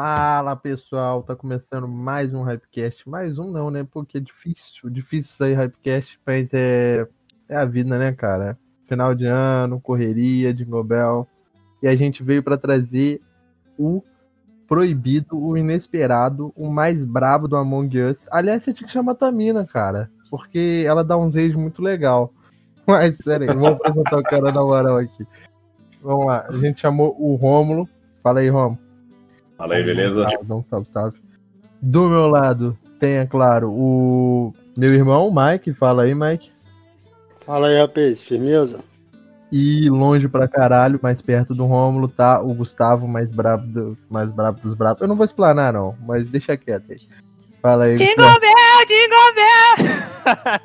Fala pessoal, tá começando mais um Hypecast. Mais um não, né? Porque é difícil, difícil sair Hypecast, mas é, é a vida, né, cara? Final de ano, correria, de Nobel. E a gente veio para trazer o proibido, o inesperado, o mais brabo do Among Us. Aliás, você tinha que chamar a tua mina, cara. Porque ela dá um rage muito legal. Mas, sério, vamos apresentar o cara na moral aqui. Vamos lá, a gente chamou o Rômulo. Fala aí, Rômulo. Fala aí, beleza? Dá um salve, salve. Do meu lado tem, é claro, o meu irmão, Mike. Fala aí, Mike. Fala aí, rapaz, firmeza? E longe pra caralho, mais perto do Rômulo, tá o Gustavo, mais brabo, do, mais brabo dos brabos. Eu não vou explanar, não, mas deixa quieto aí. Fala aí, Jingle Gustavo. Bell, Jingle Bell!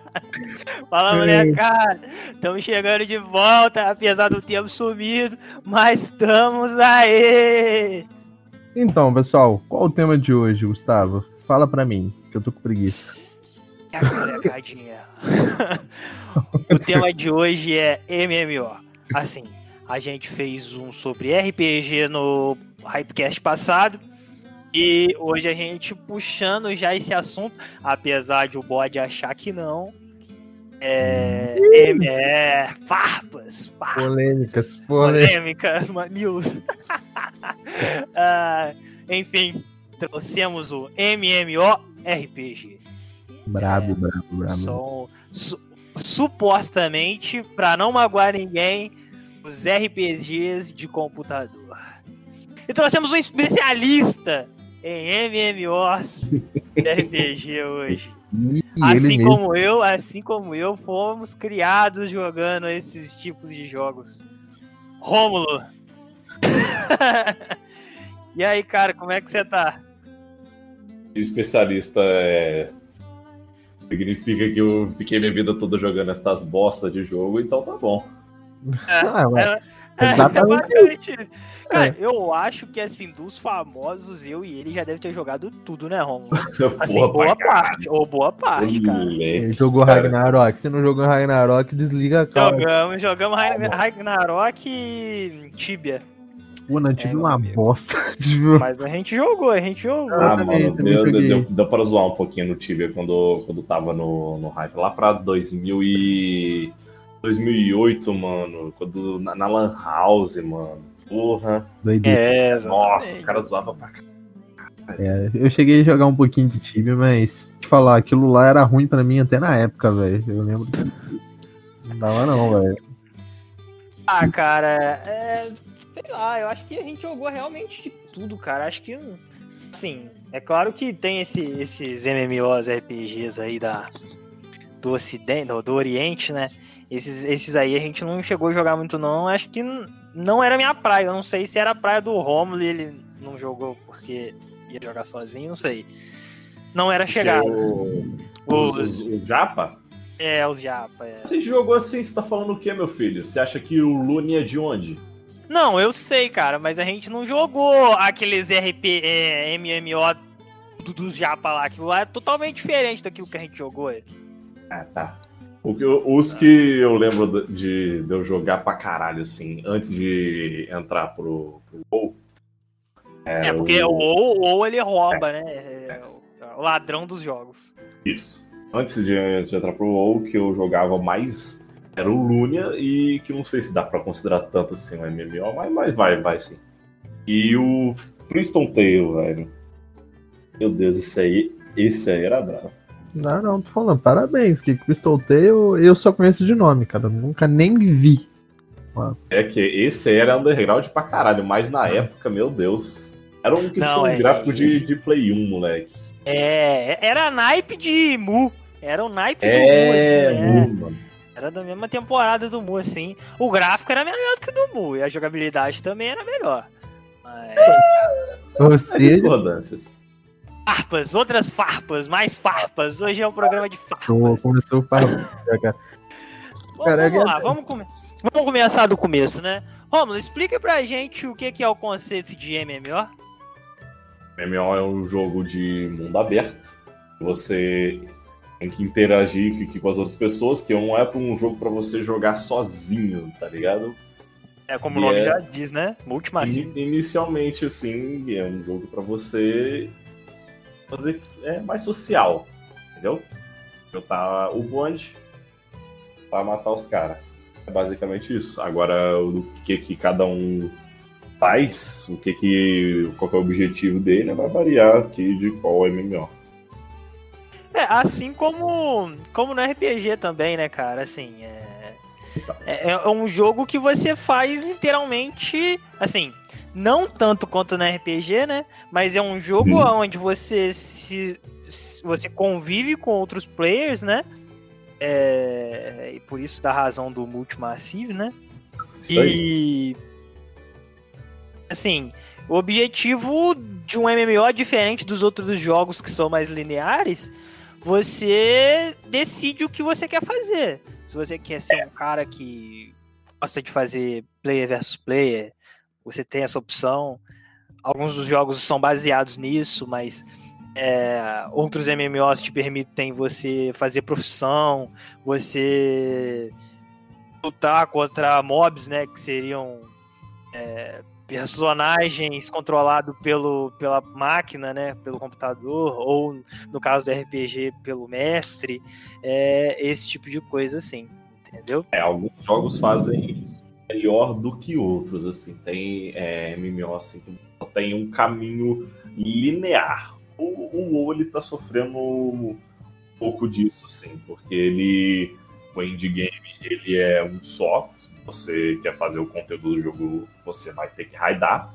Fala, molecada! Estamos chegando de volta, apesar do tempo sumido, mas estamos aí! Então, pessoal, qual o tema de hoje, Gustavo? Fala pra mim, que eu tô com preguiça. É a molecadinha. o tema de hoje é MMO. Assim, a gente fez um sobre RPG no Hypecast passado. E hoje a gente puxando já esse assunto, apesar de o bode achar que não. É. M- é farpas, farpas. Polêmicas, polêmicas. polêmicas, mamilos. Ah, enfim, trouxemos o MMORPG. Brabo, brabo, brabo. São su- supostamente, para não magoar ninguém, os RPGs de computador. E trouxemos um especialista em MMOs de RPG hoje. E Assim como eu, assim como eu, fomos criados jogando esses tipos de jogos. Rômulo. e aí, cara, como é que você tá? Especialista é. Significa que eu fiquei minha vida toda jogando essas bostas de jogo, então tá bom. Ah, É, Exatamente. basicamente isso. Cara, eu acho que assim, dos famosos, eu e ele já deve ter jogado tudo, né, Rômulo? Assim, boa pra parte, ou boa parte, cara. Ele jogou cara. Ragnarok. Se não jogou Ragnarok, desliga a cara. Jogamos, jogamos Ragn- Ragnarok e Tibia. Pô, não tive É, uma meu amigo. bosta. Tipo, Mas a gente jogou, a gente jogou. Ah, também- mano, também deu, joguei. deu, deu para zoar um pouquinho no Tibia quando, quando tava no, no hype. Lá pra 2000 e... 2008, mano. Quando, na, na Lan House, mano. Porra. doideira. É, Nossa, os caras zoavam pra caralho. É, eu cheguei a jogar um pouquinho de Tibia, mas te falar, aquilo lá era ruim pra mim até na época, velho. Eu lembro que não dava não, velho. Ah, cara, é. Sei lá, eu acho que a gente jogou realmente de tudo, cara. Acho que. Assim, é claro que tem esse- esses MMOs RPGs aí da, do Ocidente, do, do Oriente, né? Esses, esses aí a gente não chegou a jogar muito, não. Acho que não era minha praia. Eu não sei se era a praia do Romulo e ele não jogou porque ia jogar sozinho, não sei. Não era chegado. O, Os, o, o Japa? é, os japa, é. Você jogou assim, você tá falando o que, meu filho? Você acha que o Lune é de onde? Não, eu sei, cara, mas a gente não jogou aqueles RP, é, MMO do- dos japa lá. Aquilo lá é totalmente diferente daquilo que a gente jogou. é. Ah, tá. O que eu- os que eu lembro de, de eu jogar pra caralho, assim, antes de entrar pro, pro WoW. É, era porque o o- WoW, WoW, ele rouba, né? É o- o ladrão dos jogos. Isso. Antes de, de entrar pro WoW, que eu jogava mais era o Lunia, e que não sei se dá pra considerar tanto assim um MMO, mas, mas vai, vai sim. E o Crystal Tale, velho. Meu Deus, esse aí, esse aí era bravo. Não, não, tô falando, parabéns, que Crystal Tale eu só conheço de nome, cara. Nunca nem vi. É que esse aí era underground pra caralho, mas na época, meu Deus. Era um que Não, tinha um é- gráfico de, esse- de Play 1, moleque. É, era naipe de Mu. Era o naipe É, do Mu, assim, é. Mu, mano. Era da mesma temporada do Mu, assim. O gráfico era melhor do que o do Mu. E a jogabilidade também era melhor. Mas... Ou seja. Farpas, outras farpas, mais farpas. Hoje é um programa de farpas. começou o cara. Bom, Cara, vamos lá, vamos, come- vamos começar do começo, né? Romulo, explica pra gente o que que é o conceito de MMO. MMO é um jogo de mundo aberto. Você tem que interagir com as outras pessoas, que não é um jogo pra você jogar sozinho, tá ligado? É como E o nome é- já diz, né? Multimassivo. Ini- Inicialmente, assim, é um jogo pra você fazer é mais social, entendeu? Jogar o bonde pra matar os caras. É basicamente isso. Agora, o que que cada um faz, o que que qual que é o objetivo dele, vai variar aqui de qual MMO. É, assim como, como no RPG também, né, cara? Assim, é, é, é um jogo que você faz literalmente, assim, não tanto quanto no RPG, né? Mas é um jogo Sim. onde você se, você convive com outros players, né? É, e por isso da razão do multimassive, né? Isso aí. E assim, o objetivo de um MMO diferente dos outros jogos que são mais lineares, você decide o que você quer fazer. Se você quer ser um cara que gosta de fazer player versus player, você tem essa opção. Alguns dos jogos são baseados nisso, mas é, outros MMOs te permitem você fazer profissão, você lutar contra mobs, né, que seriam é, personagens controlados pelo, pela máquina, né, pelo computador, ou no caso do RPG, pelo mestre, é, esse tipo de coisa assim, entendeu? É, alguns jogos fazem isso melhor do que outros, assim. Tem é, MMO assim, que só tem um caminho linear. O, o WoW, ele tá sofrendo um pouco disso, sim, porque ele, o indie game, ele é um só. Se você quer fazer o conteúdo do jogo, você vai ter que raidar.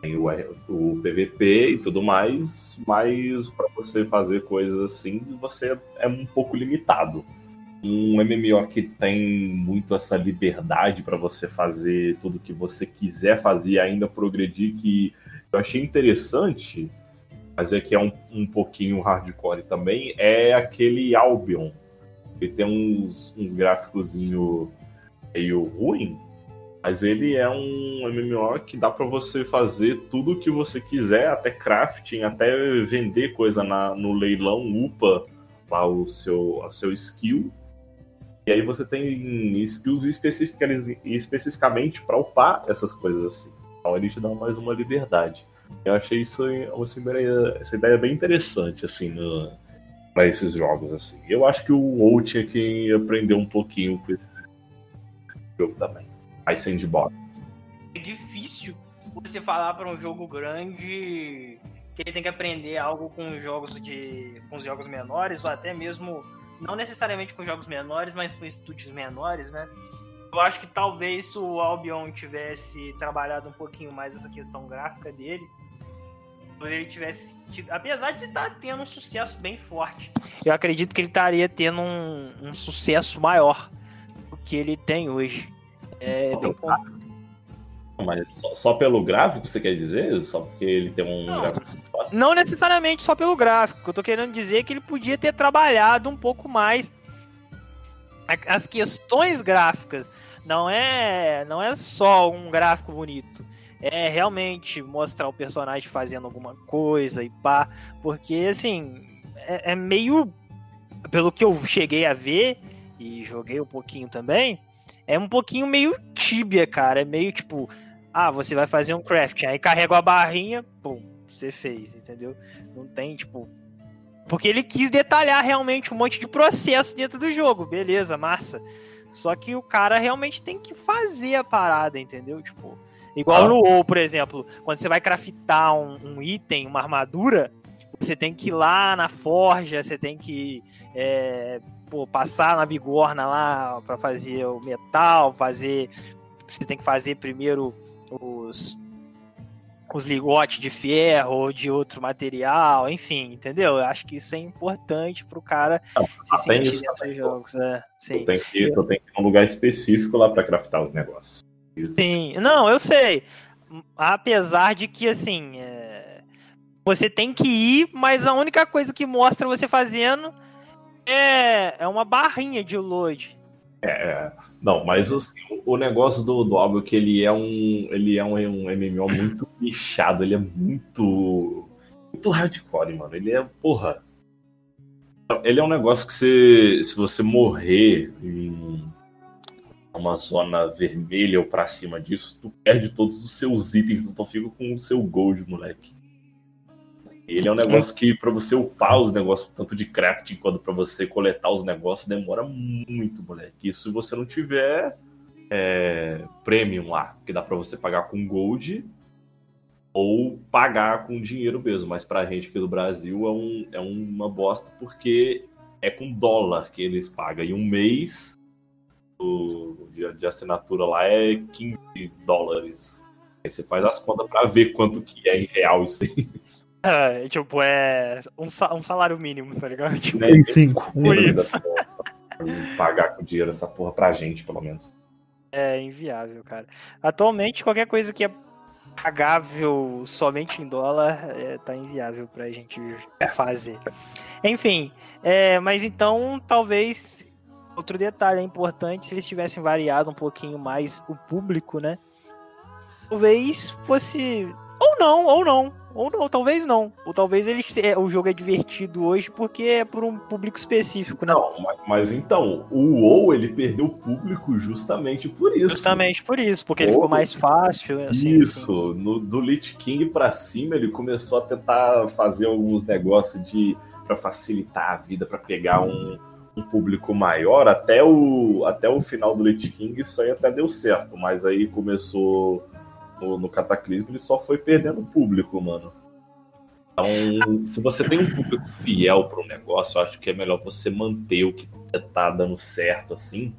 Tem o, o PVP e tudo mais, mas para você fazer coisas assim, você é um pouco limitado um MMO que tem muito essa liberdade para você fazer tudo que você quiser fazer e ainda progredir, que eu achei interessante, mas é que é um, um pouquinho hardcore também, é aquele Albion. Ele tem uns, uns gráficozinho meio ruim, mas ele é um MMO que dá para você fazer tudo o que você quiser, até crafting, até vender coisa na, no leilão, upa lá o seu, a seu skill. E aí você tem skills especificamente para upar essas coisas assim. Então ele te dá mais uma liberdade. Eu achei isso essa ideia, essa ideia bem interessante assim para esses jogos assim. Eu acho que o WoW tinha que aprender um pouquinho com esse jogo também. Mais sandbox. É difícil você falar para um jogo grande que ele tem que aprender algo com os jogos de com os jogos menores ou até mesmo não necessariamente com jogos menores, mas com estúdios menores, né? Eu acho que talvez se o Albion tivesse trabalhado um pouquinho mais essa questão gráfica dele, ele tivesse tido, apesar de estar tendo um sucesso bem forte, eu acredito que ele estaria tendo um, um sucesso maior do que ele tem hoje. É bem Mas só, só pelo gráfico você quer dizer? Só porque ele tem um Não. Não necessariamente só pelo gráfico. Eu tô querendo dizer que ele podia ter trabalhado um pouco mais as questões gráficas. Não é, não é só um gráfico bonito. É realmente mostrar o personagem fazendo alguma coisa e pá. Porque, assim, é, é meio. Pelo que eu cheguei a ver, e joguei um pouquinho também, é um pouquinho meio tíbia, cara. É meio tipo. Ah, você vai fazer um craft, aí carrega a barrinha, pum, você fez, entendeu? Não tem, tipo. Porque ele quis detalhar realmente um monte de processo dentro do jogo, beleza, massa. Só que o cara realmente tem que fazer a parada, entendeu? Tipo, igual Ah. no WoW, por exemplo, quando você vai craftar um, um item, uma armadura, você tem que ir lá na forja, você tem que é, pô, passar na bigorna lá pra fazer o metal, fazer. Você tem que fazer primeiro os, os ligotes de ferro ou de outro material, enfim, entendeu? Eu acho que isso é importante pro cara se tem sentir isso dentro dos jogos. É, sim. Tu tem, que, tu tem que ir num lugar específico lá para craftar os negócios. Sim, não, eu sei. Apesar de que, assim, é, você tem que ir, mas a única coisa que mostra você fazendo é, é uma barrinha de load. É, não, mas o, o negócio do, do álbum é que ele é um. Ele é um, um MMO muito bichado, ele é muito. Muito hardcore, mano. Ele é, porra. Ele é um negócio que você. Se você morrer em uma zona vermelha ou pra cima disso, tu perde todos os seus itens, tu fica com o seu gold, moleque. Ele é um negócio que para você upar os negócios, tanto de crafting quanto para você coletar os negócios, demora muito, moleque. Isso se você não tiver é, premium lá, que dá para você pagar com gold ou pagar com dinheiro mesmo. Mas pra gente aqui do Brasil é, um, é uma bosta porque é com dólar que eles pagam. E um mês do, de, de assinatura lá é 15 dólares. Aí você faz as contas para ver quanto que é em real isso aí. É, tipo, é um, um salário mínimo, tá ligado? Tipo, Tem cinco. por isso. Pagar com dinheiro essa porra pra gente, pelo menos. É inviável, cara. Atualmente, qualquer coisa que é pagável somente em dólar é, tá inviável pra gente fazer. Enfim, é, mas então talvez outro detalhe é importante se eles tivessem variado um pouquinho mais o público, né? Talvez fosse ou não, ou não, ou não, talvez não. Ou talvez ele, o jogo é divertido hoje porque é por um público específico, né? Não, mas, mas então, o WoW ele perdeu público justamente por isso. Justamente por isso, porque ele ficou mais fácil. Assim, isso, assim. No, do Lich King pra cima ele começou a tentar fazer alguns negócios de para facilitar a vida, para pegar um, um público maior. Até o, até o final do Lich King isso aí até deu certo, mas aí começou no, no Cataclismo, ele só foi perdendo público, mano. Então, se você tem um público fiel para um negócio, eu acho que é melhor você manter o que tá dando certo, assim,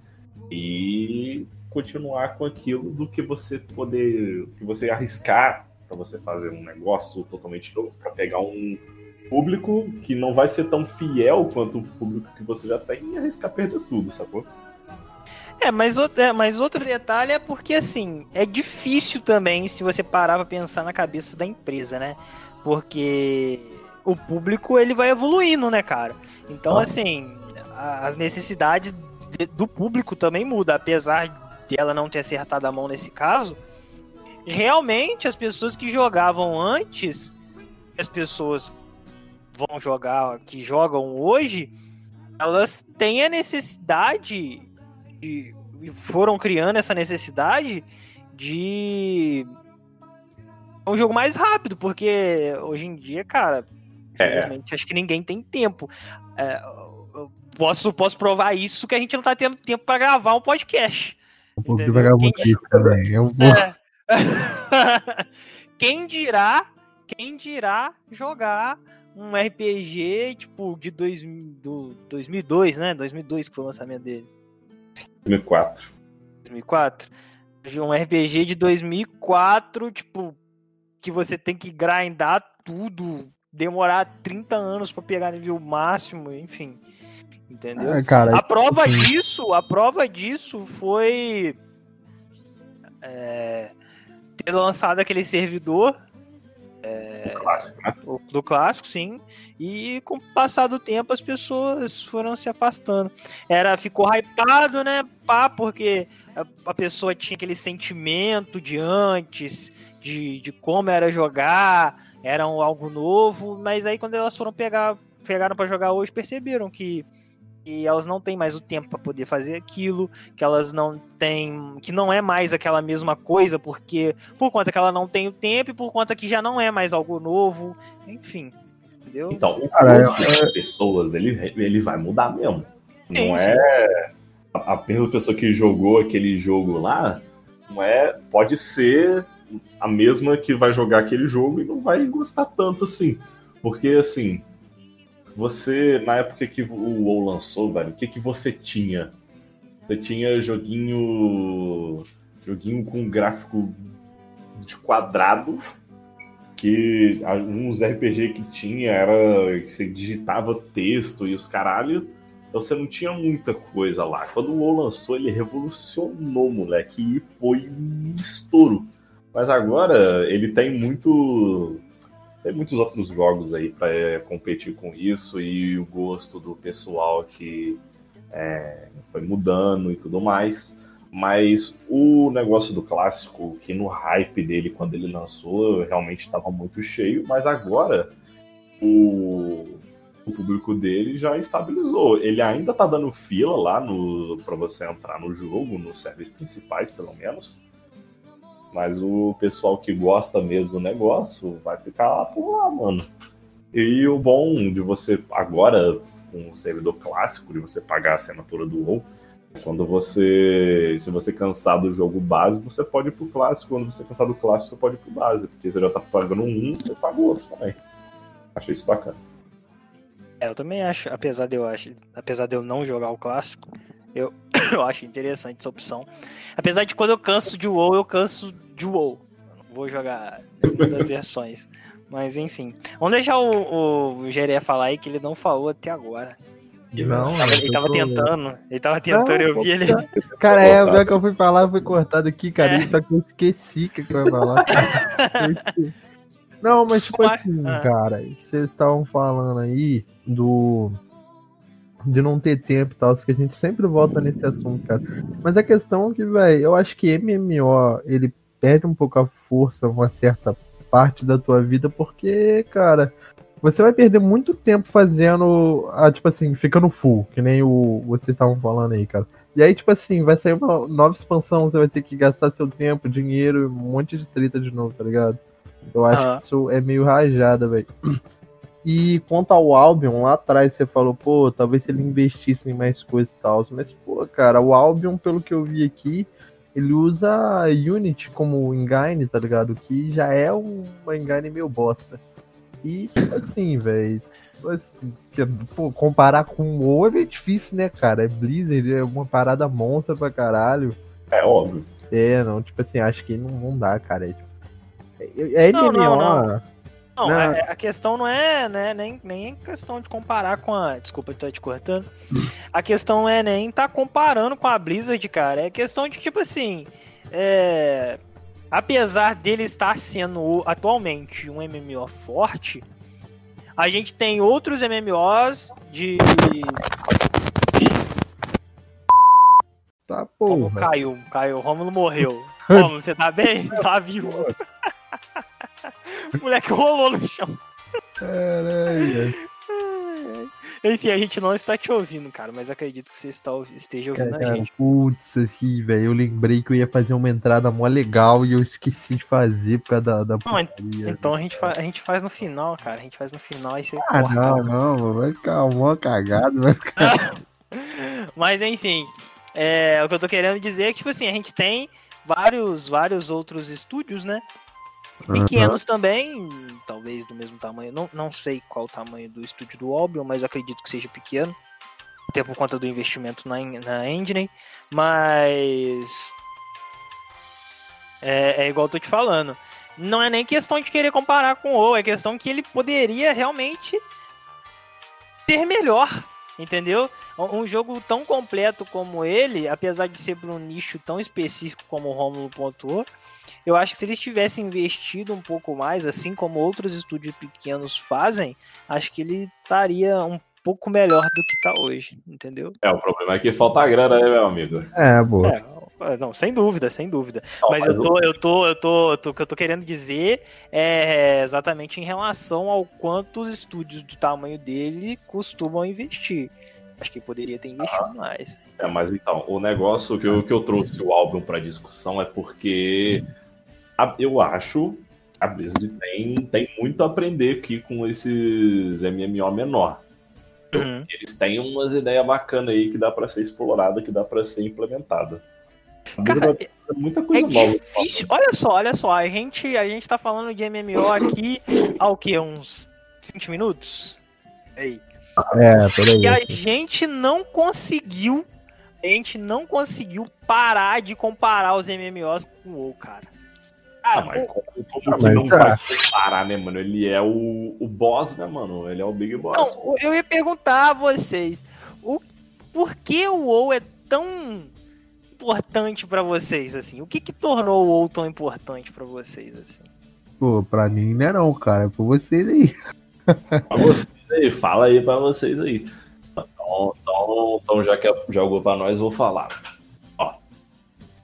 e continuar com aquilo do que você poder, que você arriscar para você fazer um negócio totalmente novo, para pegar um público que não vai ser tão fiel quanto o público que você já tem e arriscar perder tudo, sacou? É, mas, é, mas outro detalhe é porque, assim, é difícil também se você parar pra pensar na cabeça da empresa, né? Porque o público, ele vai evoluindo, né, cara? Então, ah. assim, as necessidades do público também mudam, apesar de ela não ter acertado a mão nesse caso. Realmente, as pessoas que jogavam antes, as pessoas vão jogar, que jogam hoje, elas têm a necessidade de, foram criando essa necessidade de um jogo mais rápido, porque hoje em dia, cara, infelizmente, é. acho que ninguém tem tempo. É, posso, posso provar isso que a gente não tá tendo tempo para gravar um podcast. Um pouco de vagabundice também. Eu vou... é. quem dirá, quem dirá jogar um RPG tipo de dois, do 2002, né? 2002 que foi o lançamento dele. 2004. 2004? Um RPG de 2004, tipo, que você tem que grindar tudo, demorar 30 anos para pegar nível máximo, enfim. Entendeu? É, cara, a prova assim... disso, a prova disso foi é, ter lançado aquele servidor é, do, clássico, né? do clássico, sim. E com o passar do tempo as pessoas foram se afastando. Era, ficou hypado, né? Pá, porque a, a pessoa tinha aquele sentimento de antes, de, de como era jogar, era um, algo novo, mas aí quando elas foram pegar, pegaram para jogar hoje, perceberam que que elas não têm mais o tempo para poder fazer aquilo, que elas não têm, que não é mais aquela mesma coisa, porque por conta que ela não tem o tempo e por conta que já não é mais algo novo, enfim, entendeu? Então, o cara das pessoas, ele, ele vai mudar mesmo. Sim, não sim. é a, a mesma pessoa que jogou aquele jogo lá, não é, pode ser a mesma que vai jogar aquele jogo e não vai gostar tanto assim. Porque assim, você, na época que o WoW lançou, velho, o que, que você tinha? Você tinha joguinho. joguinho com gráfico de quadrado, que alguns RPG que tinha era que você digitava texto e os caralho. Então você não tinha muita coisa lá. Quando o WoW lançou, ele revolucionou, moleque, e foi um estouro. Mas agora ele tem muito tem muitos outros jogos aí para é, competir com isso e o gosto do pessoal que é, foi mudando e tudo mais. Mas o negócio do clássico, que no hype dele quando ele lançou, realmente estava muito cheio, mas agora o, o público dele já estabilizou. Ele ainda tá dando fila lá para você entrar no jogo, nos servers principais, pelo menos. Mas o pessoal que gosta mesmo do negócio vai ficar lá por lá, mano. E o bom de você agora com o servidor clássico, de você pagar a assinatura do WoW, quando você, se você cansar do jogo base, você pode ir pro clássico. Quando você cansar do clássico, você pode ir pro base, porque você já tá pagando um, você paga o outro também. Achei isso bacana. É, eu também acho, apesar de eu acho, apesar de eu não jogar o clássico, eu, eu acho interessante essa opção. Apesar de quando eu canso de WoW, eu canso de WoW. Não vou jogar muitas versões. Mas enfim. Vamos deixar o, o Jeré falar aí que ele não falou até agora. Não, Tava- ele tava tentando. Ele tava tentando, eu vi ele. Cara, é, pior que eu fui falar, foi cortado aqui, cara. Só que eu esqueci o que eu ia falar. Não, mas tipo Mas- assim, ah. cara, vocês estavam falando aí do. De não ter tempo e tal, que a gente sempre volta nesse assunto, cara. Mas a questão é que, velho, eu acho que MMO, ele perde um pouco a força, uma certa parte da tua vida, porque, cara, você vai perder muito tempo fazendo, ah, tipo assim, ficando full, que nem o vocês estavam falando aí, cara. E aí, tipo assim, vai sair uma nova expansão, você vai ter que gastar seu tempo, dinheiro, um monte de treta de novo, tá ligado? Eu acho Aham. que isso é meio rajada, velho. E quanto ao Albion, lá atrás você falou, pô, talvez se ele investisse em mais coisas e tal. Mas, pô, cara, o Albion, pelo que eu vi aqui, ele usa Unity como engine, tá ligado? Que já é um- uma engine meio bosta. E, tipo assim, velho. Assim, comparar com o WoW é meio difícil, né, cara? É Blizzard, é uma parada monstra pra caralho. É óbvio. É, não, tipo assim, acho que não, não dá, cara. É, tipo, é, é Não, MMO. não, não. Não, Não. a, a questão não é né, nem, nem questão de comparar com a. Desculpa, eu tô te cortando. A questão não é nem tá comparando com a Blizzard, cara. É questão de, tipo assim. É, apesar dele estar sendo atualmente um MMO forte, a gente tem outros MMOs de. Tá, Como porra. caiu, caiu. Rômulo morreu. Rômulo, você tá bem? Tá vivo. O moleque rolou no chão. Caralho. Enfim, a gente não está te ouvindo, cara, mas acredito que você está, esteja ouvindo a Cara, gente. putz, aqui, velho. Eu lembrei que eu ia fazer uma entrada mó legal e eu esqueci de fazer por causa da, da Não, putaria. Então a gente, a gente faz no final, cara. A gente faz no final aí você Ah, corta. não, não, vai ficar mó cagado, vai ficar. Mas enfim, é, o que eu tô querendo dizer é que, tipo assim, a gente tem vários, vários outros estúdios, né? Pequenos também, talvez do mesmo tamanho. Não, não sei qual o tamanho do estúdio do Albion, mas acredito que seja pequeno. Até por conta do investimento na, na engine. Mas. É, é igual eu tô te falando. Não é nem questão de querer comparar com o é questão que ele poderia realmente ser melhor. Entendeu? Um jogo tão completo como ele, apesar de ser para um nicho tão específico como o Romulo pontuou, eu acho que se eles tivessem investido um pouco mais, assim como outros estúdios pequenos fazem, acho que ele estaria um pouco melhor do que tá hoje, entendeu? É, o problema é que falta grana, né, meu amigo? É, boa. É, não, sem dúvida, sem dúvida. Não, Mas eu o- tô, eu tô, eu tô, eu tô- o que eu tô querendo dizer é exatamente em relação ao quanto os estúdios do tamanho dele costumam investir. Acho que poderia ter investido mais. É, mas então, o negócio que eu, que eu trouxe o álbum pra discussão é porque a- eu acho que a Blizzard tem, tem muito a aprender aqui com esses MMO menor. Uhum. Eles têm umas ideias bacanas aí que dá pra ser explorada, que dá pra ser implementada. Cara, fazer muita É coisa nova. difícil. Olha só, olha só. A gente, a gente tá falando de MMO aqui há o quê? Uns 20 minutos? Ei. É, peraí. E a gente não conseguiu. A gente não conseguiu parar de comparar os MMOs com o WoW, cara. Ah, Cara, mas o- como, como Ah, que mas não vai comparar, né, mano? Ele é o, o boss, né, mano? Ele é o Big Boss. Não, eu ia perguntar a vocês. O, por que o WoW é tão importante pra vocês, assim? O que que tornou o WoW tão importante pra vocês, assim? Pô, pra mim não é não, cara. É por vocês aí. Pra vocês aí, fala aí pra vocês aí. Então, então, então já que jogou pra nós, vou falar. Ó,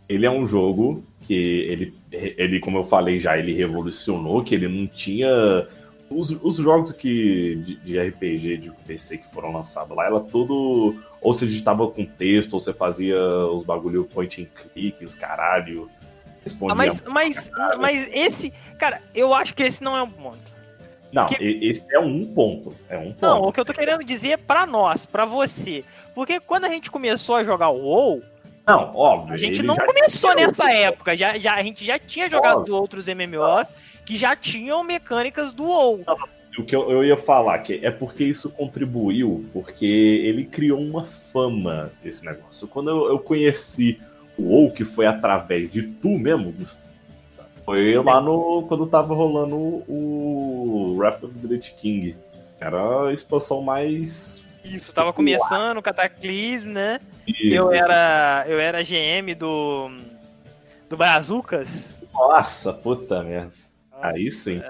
ele é um jogo que ele, ele, como eu falei já, ele revolucionou, que ele não tinha os, os jogos que, de, de RPG de PC que foram lançados lá, ela tudo. Ou você digitava com texto, ou você fazia os bagulho point and click, os caralho. Respondia. Ah, mas, mas, mas esse. Cara, eu acho que esse não é um ponto. Não, que- e- esse é um ponto. É um ponto. Não, o que eu tô querendo dizer é pra nós, pra você. Porque quando a gente começou a jogar o WoW, Não, óbvio. a gente não começou nessa época. Já, já, a gente já tinha jogado Óbvio. outros MMOs que já tinham mecânicas do WoW. O que eu, eu ia falar que é porque isso contribuiu, porque ele criou uma fama desse negócio. Quando eu, eu conheci o WoW, que foi através de tu mesmo, Gustavo, foi lá no. quando tava rolando o Wrath of the Lich King. Era a expansão mais. Isso, tava começando o Cataclismo, né? Isso. Eu era, eu era GM do do Brazucas. Nossa, puta merda. Aí sim.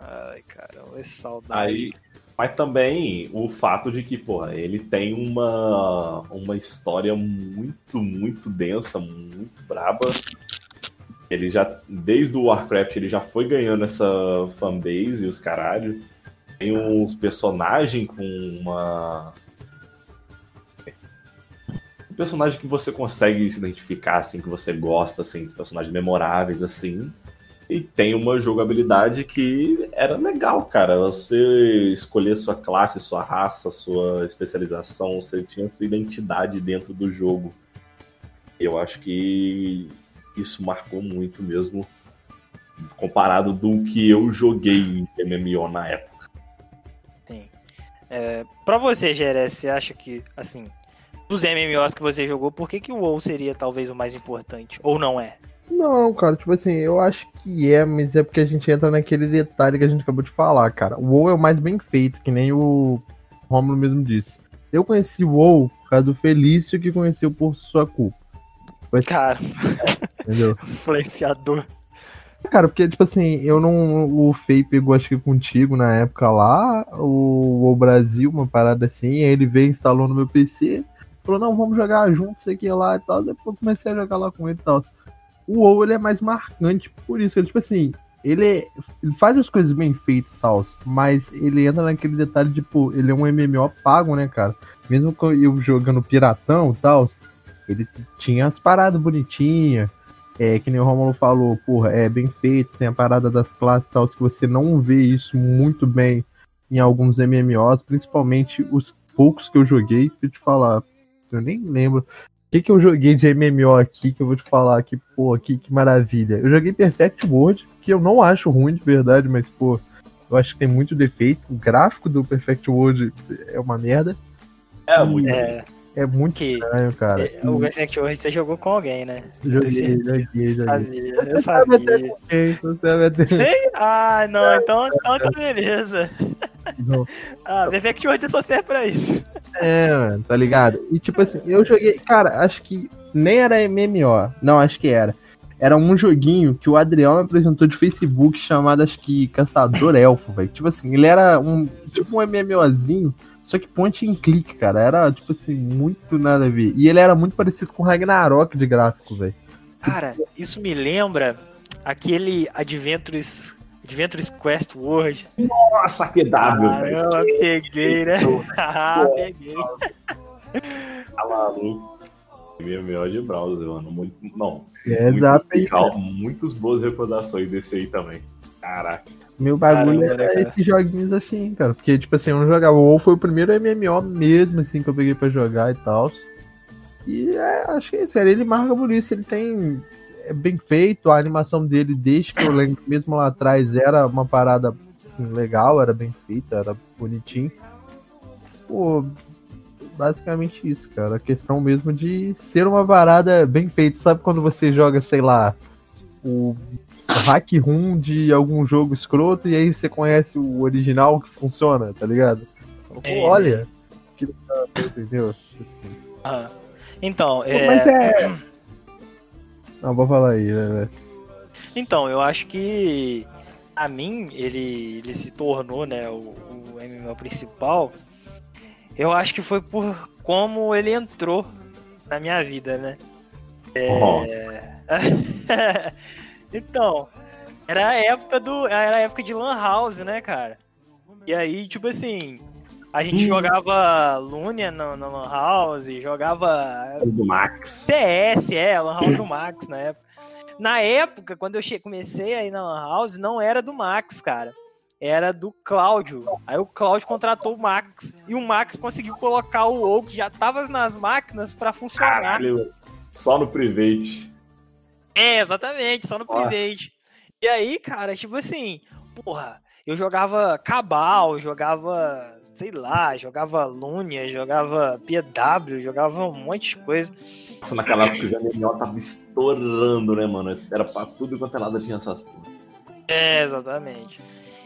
Ai, caramba, que saudade. Aí, mas também o fato de que, porra, ele tem uma, uma história muito, muito densa, muito braba. Ele já, desde o Warcraft, ele já foi ganhando essa fanbase e os caralho. Tem uns personagens com uma. Um personagem que você consegue se identificar, assim, que você gosta, assim, dos personagens memoráveis, assim. E tem uma jogabilidade que era legal, cara. Você escolher sua classe, sua raça, sua especialização, você tinha sua identidade dentro do jogo. Eu acho que isso marcou muito mesmo, comparado do que eu joguei em MMO na época. Sim. É, pra você, Jerez, você acha que, assim, dos MMOs que você jogou, por que, que o WoW seria talvez o mais importante? Ou não é? Não, cara, tipo assim, eu acho que é, mas é porque a gente entra naquele detalhe que a gente acabou de falar, cara. O WoW é o mais bem feito, que nem o Romulo mesmo disse. Eu conheci o WoW por causa do Felício que conheceu por sua culpa, Cara, entendeu? influenciador. Cara, porque, tipo assim, eu não. O Fei pegou, acho que contigo na época lá, o, o Brasil, uma parada assim, aí ele veio, instalou no meu PC, falou, não, vamos jogar junto, sei que lá e tal. Depois eu comecei a jogar lá com ele e tal. O WoW, ele é mais marcante por isso, ele, tipo assim, ele, é- ele faz as coisas bem feitas e tal, mas ele entra naquele detalhe, tipo, ele é um MMO pago, né, cara? Mesmo que eu jogando piratão e tal, ele tinha as paradas bonitinhas, é, que nem o Romulo falou, porra, é bem feito, tem a parada das classes e tal, que você não vê isso muito bem em alguns MMOs, principalmente os poucos que eu joguei, eu te falar, eu nem lembro. O que, que eu joguei de MMO aqui que eu vou te falar que, pô, que, que maravilha. Eu joguei Perfect World, que eu não acho ruim de verdade, mas, pô, eu acho que tem muito defeito. O gráfico do Perfect World é uma merda. É muito. É, É muito que estranho, cara. é, o Effect Word você jogou com alguém, né? Joguei, joguei, joguei. sabia, eu Você sabe até sabia. com quem, você sabe até Sei? Ah, não, então, então tá beleza. Não. Ah, o Effect Word só serve pra isso. É, mano, tá ligado? E tipo assim, eu joguei. Cara, acho que nem era MMO. Não, acho que era. Era um joguinho que o Adriel me apresentou de Facebook chamado, acho que Caçador Elfo, velho. Tipo assim, ele era um. Tipo um MMOzinho, só que point and click, cara. Era, tipo assim, muito nada a ver. E ele era muito parecido com Ragnarok de gráfico, velho. Cara, isso me lembra aquele Adventures, Adventures Quest World. Nossa, que W, velho. Caramba, peguei, né? Ah, peguei. Tá maluco. MMO de browser, mano. Muito, não. É, exato legal, Muitas boas recordações desse aí também. Caraca. Meu bagulho Caramba, né, era cara? esses joguinhos assim, cara. Porque, tipo assim, eu não jogava. O WoW foi o primeiro MMO mesmo, assim, que eu peguei pra jogar e tal. E é, acho que é sério, ele marca por isso. Ele tem. É bem feito, a animação dele, desde que eu lembro, mesmo lá atrás, era uma parada assim, legal, era bem feita, era bonitinho. Pô, basicamente isso, cara. A questão mesmo de ser uma parada bem feita. Sabe quando você joga, sei lá, o hack room de algum jogo escroto e aí você conhece o original que funciona, tá ligado? Pô, É, olha, que entendeu? Assim. Ah. Então, Pô, é, Mas é. Não, vou falar aí, né, velho? então, eu acho que a mim ele, ele se tornou, né, o, o MMO principal. Eu acho que foi por como ele entrou na minha vida, né? Ó, então, era a época do, era a época de Lan House, né, cara? E aí, tipo assim, a gente jogava Lunia na, Lan House, jogava Do Max. CS, é, Lan House do Max na época. Na época, quando eu comecei aí na Lan House, não era do Max, cara. Era do Cláudio. Aí o Cláudio contratou o Max. E o Max conseguiu colocar o WoW que já tava nas máquinas pra funcionar. Caralho. Só no private. É, exatamente, só no Nossa. private. E aí, cara, tipo assim, porra, eu jogava Cabal, jogava, sei lá, jogava Lunia, jogava PW, jogava um monte de coisa. Nossa, naquela época os MMO tava estourando, né, mano? Era pra tudo quanto é lado tinha essas porra. É, exatamente.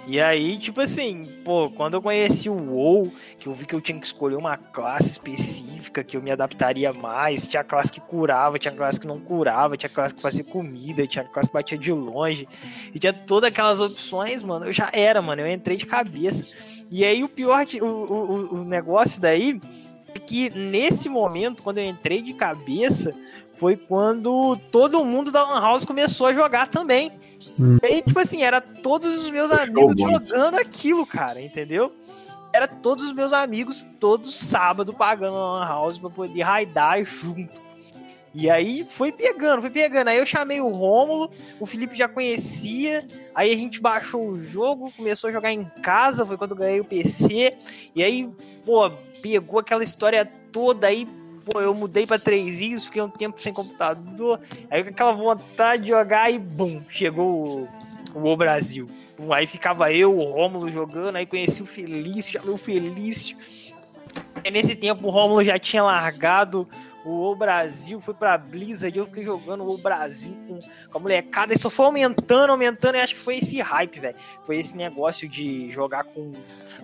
E aí, tipo assim, pô, quando eu conheci o WoW, que eu vi que eu tinha que escolher uma classe específica, que eu me adaptaria mais, tinha classe que curava, tinha classe que não curava, tinha classe que fazia comida, tinha classe que batia de longe, e tinha todas aquelas opções, mano, eu já era, mano, eu entrei de cabeça. E aí o pior, o, o, o negócio daí, é que nesse momento, quando eu entrei de cabeça, foi quando todo mundo da Lan House começou a jogar também. Hum. E aí, tipo assim, era todos os meus amigos jogando aquilo, cara, entendeu? Era todos os meus amigos, todo sábado, pagando Lan House pra poder raidar junto. E aí foi pegando, foi pegando. Aí eu chamei o Rômulo, o Felipe já conhecia, aí a gente baixou o jogo, começou a jogar em casa, foi quando eu ganhei o PC. E aí, pô, pegou aquela história toda aí, pô, eu mudei pra trêsinhos, fiquei um tempo sem computador. Aí com aquela vontade de jogar e bum, chegou o, o Brasil. Pum, Aí ficava eu, o Rômulo jogando, aí conheci o Felício, chamei o Felício. E nesse tempo o Rômulo já tinha largado o O Brasil, foi pra Blizzard, eu fiquei jogando o O Brasil com, com a molecada, e só foi aumentando, aumentando, e acho que foi esse hype, velho. Foi esse negócio de jogar com.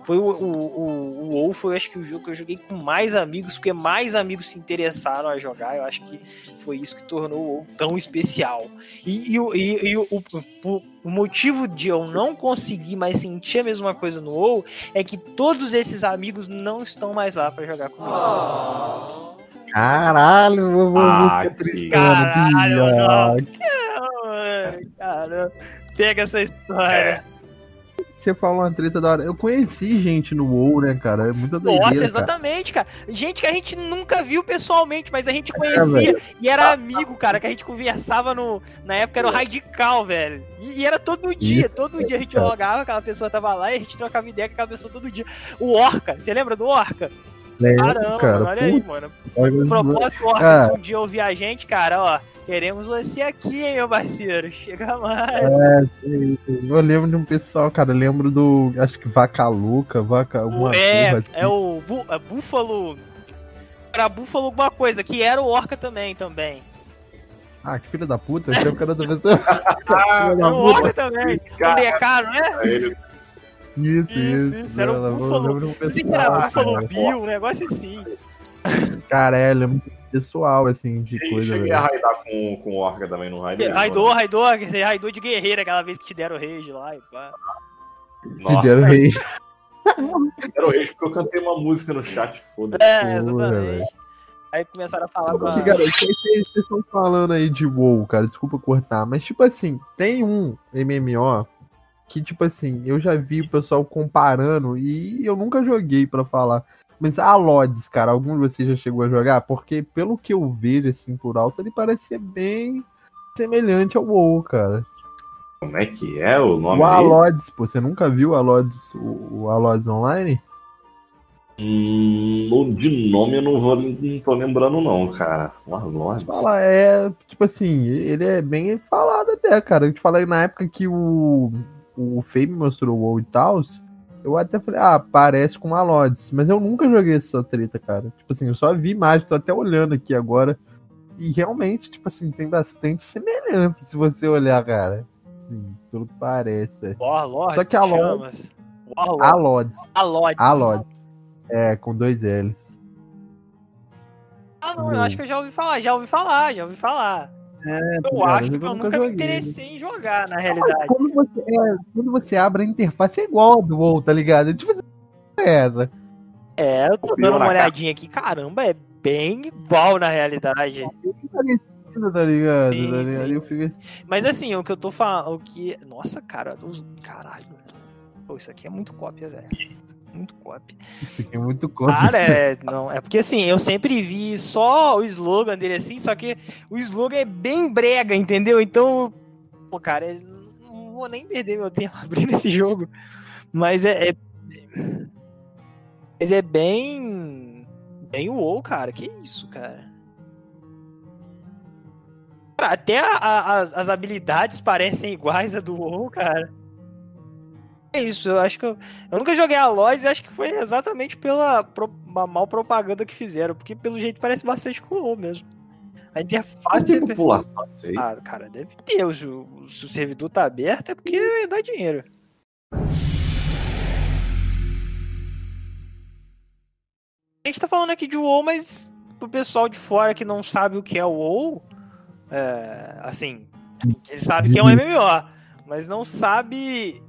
Foi o, o, o, o WoW, foi acho que o jogo que eu joguei com mais amigos, porque mais amigos se interessaram a jogar. Eu acho que foi isso que tornou o WoW tão especial. E, e, o- e, e o, o, o- o motivo de eu não conseguir mais sentir a mesma coisa no WoW é que todos esses amigos não estão mais lá pra jogar comigo. Caralho, eu vou, vou Ah, ficar que- Caralho, não. Cara, pega essa história. Você falou uma treta da hora. Eu conheci gente no WoW, né, cara? É muita doideira, Nossa, cara. exatamente, cara. Gente que a gente nunca viu pessoalmente, mas a gente É, conhecia e era amigo, cara, que a gente conversava no. Na época era o Radical, velho. E, e era todo dia, Isso, todo dia a gente cara. jogava, aquela pessoa tava lá e a gente trocava ideia com aquela pessoa todo dia. O Orca, você lembra do Orca? Lembro, Caramba, cara. mano, olha aí, mano. Puta, Propósito, Orca, Cara. se um dia ouvir a gente, cara, ó, queremos você aqui, hein, meu parceiro. Chega mais. Eu lembro de um pessoal, cara. Eu lembro do. Acho que Vaca Louca, Vaca. Alguma é, porra assim. é o Bú- é Búfalo. Era Búfalo alguma coisa, que era o Orca também, também. Ah, que filho da puta. Esse é o cara da pessoa. Ah, o. Orca também. O DK, não é? ele Isso, Isso, isso. isso, era o um Eu sei que era cara. Bill, um negócio assim. Cara, é, lembro pessoal, assim, de cheguei, coisa, cheguei velho. a raidar com, com o Orca também no raid. Raidou, raidou, você raidou de guerreiro aquela vez que te deram rage lá e pá. Nossa, Dero Reis. era o rei porque eu cantei uma música no chat, foda-se. É, Porra, exatamente. velho. Aí começaram a falar com a... Cara, vocês estão falando aí de WoW, cara, desculpa cortar, mas, tipo assim, tem um MMO que, tipo assim, eu já vi o pessoal comparando e eu nunca joguei pra falar. Mas a Lods, cara, algum de vocês já chegou a jogar? Porque, pelo que eu vejo, assim, por alto, ele parece ser bem semelhante ao WoW, cara. Como é que é o nome O aí? Alods, pô, você nunca viu o Alods, o, o Alods Online? Hum, de nome eu não, vou, não tô lembrando não, cara. Warlords. Fala, é, tipo assim, ele é bem falado até, cara. Eu te falei na época que o, o Fame mostrou o WoW e tal, eu até falei, ah, parece com a Lods, mas eu nunca joguei essa treta, cara. Tipo assim, eu só vi imagem, tô até olhando aqui agora. E realmente, tipo assim, tem bastante semelhança se você olhar, cara. Assim, pelo que parece. Warlord, Só que a chamas. Warlord. A Alod. a Lods. É, com dois L's. Ah, não, eu acho que eu já ouvi falar, já ouvi falar, já ouvi falar. Eu cara, acho que eu eu nunca me joguei. interessei em jogar, na realidade. quando você, é, quando você abre a interface é igual a do WoW, tá ligado? Tipo assim, é essa. É, eu tô dando uma olhadinha aqui, caramba, é bem igual na realidade. Parecido, tá ligado? Sim, Tá ligado? Eu fico assim, Mas assim, o que eu tô falando, o que... Nossa, cara, os... caralho. Pô, isso aqui é muito cópia, velho. Muito cópia. Isso aqui é muito cópia. Cara, é, não, é porque assim, eu sempre vi só o slogan dele assim, só que o slogan é bem brega, entendeu? Então, pô, cara, é- não vou nem perder meu tempo abrindo esse jogo. Mas é. é mas é bem. Bem WoW, cara. Que isso, cara. Cara, até a- a- as, as habilidades parecem iguais a do WoW, cara. É isso, eu acho que eu, eu nunca joguei a Lloyds e acho que foi exatamente pela pro, mal propaganda que fizeram, porque pelo jeito parece bastante com o WoW mesmo. A interface é... população, sei. Ah, cara, deve ter. Se o, se o servidor tá aberto é porque dá dinheiro. A gente tá falando aqui de WoW, mas pro pessoal de fora que não sabe o que é o WoW, é, assim, ele sabe que é um MMO, mas não sabe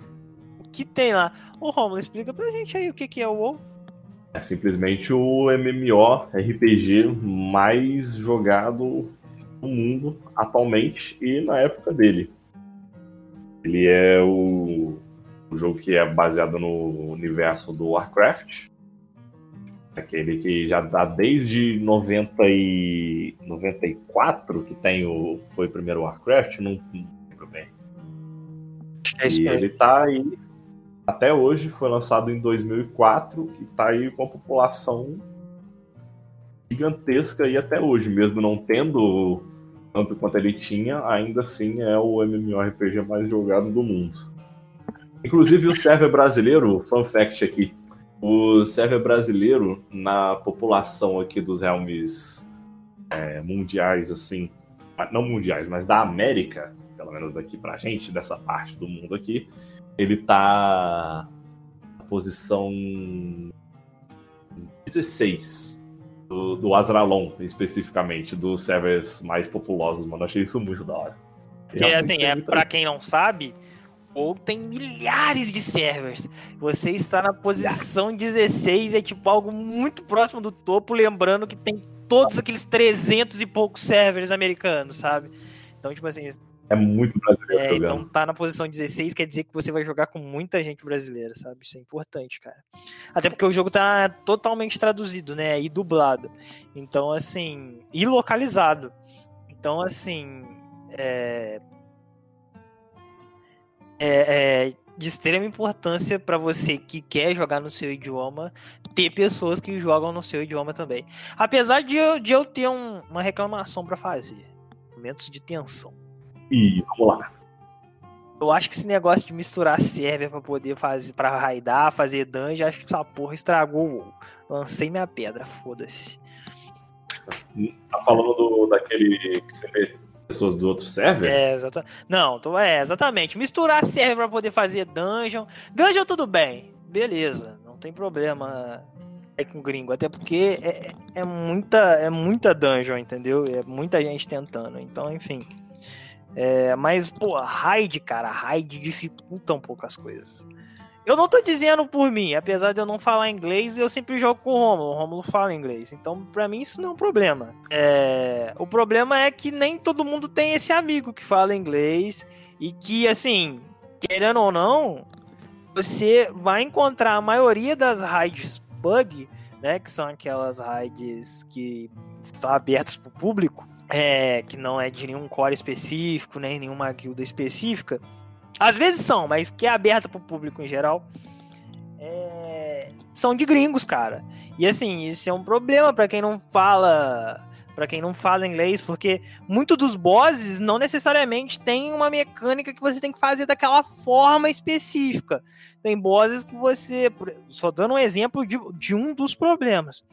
que tem lá. Ô Romulo, explica pra gente aí o que, que é o WoW. É simplesmente o MMO RPG mais jogado no mundo atualmente e na época dele. Ele é o, o jogo que é baseado no universo do Warcraft. Aquele que já dá desde 90 e 94 que tem o foi o primeiro Warcraft, não, lembro bem. É isso E ele tá aí até hoje, foi lançado em 2004 e tá aí com a população gigantesca aí até hoje, mesmo não tendo tanto quanto ele tinha, ainda assim é o MMORPG mais jogado do mundo. Inclusive o server brasileiro, fun fact aqui, o server brasileiro na população aqui dos realmes é, mundiais, assim, não mundiais, mas da América, pelo menos daqui pra gente, dessa parte do mundo aqui, ele tá na posição 16 do, do Azralon, especificamente, dos servers mais populosos, mano. Achei isso muito da hora. Porque, Realmente assim, é, pra quem não sabe, ou tem milhares de servers. Você está na posição 16, é tipo algo muito próximo do topo, lembrando que tem todos aqueles 300 e poucos servers americanos, sabe? Então, tipo assim, É muito brasileiro é, jogando. então tá na posição 16 quer dizer que você vai jogar com muita gente brasileira, sabe? Isso é importante, cara. Até porque o jogo tá totalmente traduzido, né? E dublado. Então, assim. E localizado. Então, assim. É. É, é de extrema importância pra você que quer jogar no seu idioma ter pessoas que jogam no seu idioma também. Apesar de eu, de eu ter um- uma reclamação pra fazer. Momentos de tensão. E vamos lá. Eu acho que esse negócio de misturar server pra poder fazer, pra raidar, fazer dungeon, acho que essa porra estragou. Lancei minha pedra, foda-se. Tá falando do, daquele que você vê pessoas do outro server? É, exatamente. Não, tô, é, exatamente. Misturar server pra poder fazer dungeon. Dungeon tudo bem, beleza, não tem problema é com gringo, até porque é, é- é muita, é muita dungeon, entendeu? É muita gente tentando, então, enfim. É, mas, pô, raid, cara, raid dificulta um pouco as coisas. Eu não tô dizendo por mim, apesar de eu não falar inglês, eu sempre jogo com o Romulo. O Romulo fala inglês. Então, pra mim, isso não é um problema. É, o problema é que nem todo mundo tem esse amigo que fala inglês e que, assim, querendo ou não, você vai encontrar a maioria das raids bug, né? Que são aquelas raids que estão abertas pro público, é, que não é de nenhum core específico, nem nenhuma guilda específica. Às vezes são, mas que é aberta pro público em geral. é, são de gringos, cara. E assim, isso é um problema pra quem não fala. para quem não fala inglês, porque muitos dos bosses não necessariamente tem uma mecânica que você tem que fazer daquela forma específica. Tem bosses que você. Só dando um exemplo de, de um dos problemas.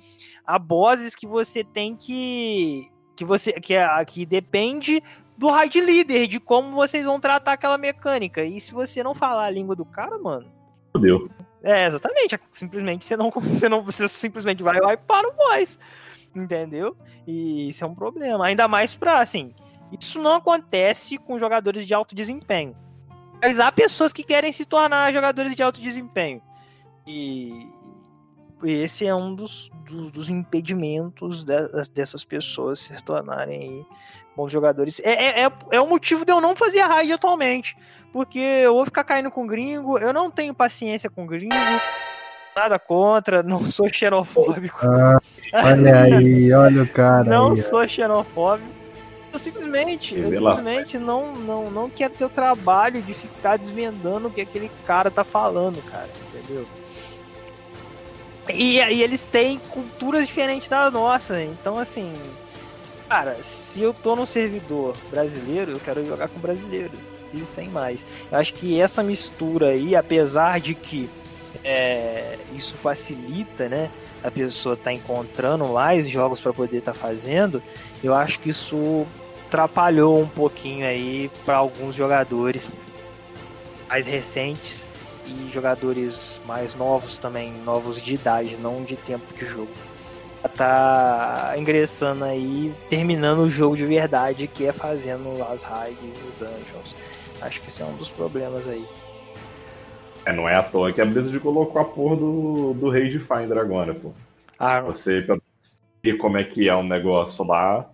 Há bosses que você tem que. Que você. Que, é, que depende do raid leader, de como vocês vão tratar aquela mecânica. E se você não falar a língua do cara, mano. Fudeu. É, exatamente. Simplesmente você não, você não. Você simplesmente vai lá e para o boss. Entendeu? E isso é um problema. Ainda mais pra, assim. Isso não acontece com jogadores de alto desempenho. Mas há pessoas que querem se tornar jogadores de alto desempenho. E esse é um dos, dos, dos impedimentos de, dessas pessoas se tornarem aí bons jogadores. É, é, é, é, o motivo de eu não fazer a raid atualmente. Porque eu vou ficar caindo com gringo, eu não tenho paciência com gringo, nada contra, não sou xenofóbico. Ah, olha aí, olha o cara. Não aí, sou xenofóbico. Eu simplesmente, eu simplesmente não, não, não quero ter o trabalho de ficar desvendando o que aquele cara tá falando, cara, entendeu? E, e eles têm culturas diferentes da nossa, então assim, cara, se eu tô num servidor brasileiro, eu quero jogar com brasileiro e sem mais. Eu acho que essa mistura aí, apesar de que é, isso facilita, né? A pessoa tá encontrando mais jogos para poder estar tá fazendo. Eu acho que isso atrapalhou um pouquinho aí para alguns jogadores mais recentes e jogadores mais novos também, novos de idade, não de tempo de jogo. Tá ingressando aí, terminando o jogo de verdade, que é fazendo as raids e dungeons. Acho que esse é um dos problemas aí. É, não é à toa que a Blizzard colocou a porra do, do Rage Finder agora, pô. Ah, Você ver como é que é o um negócio lá.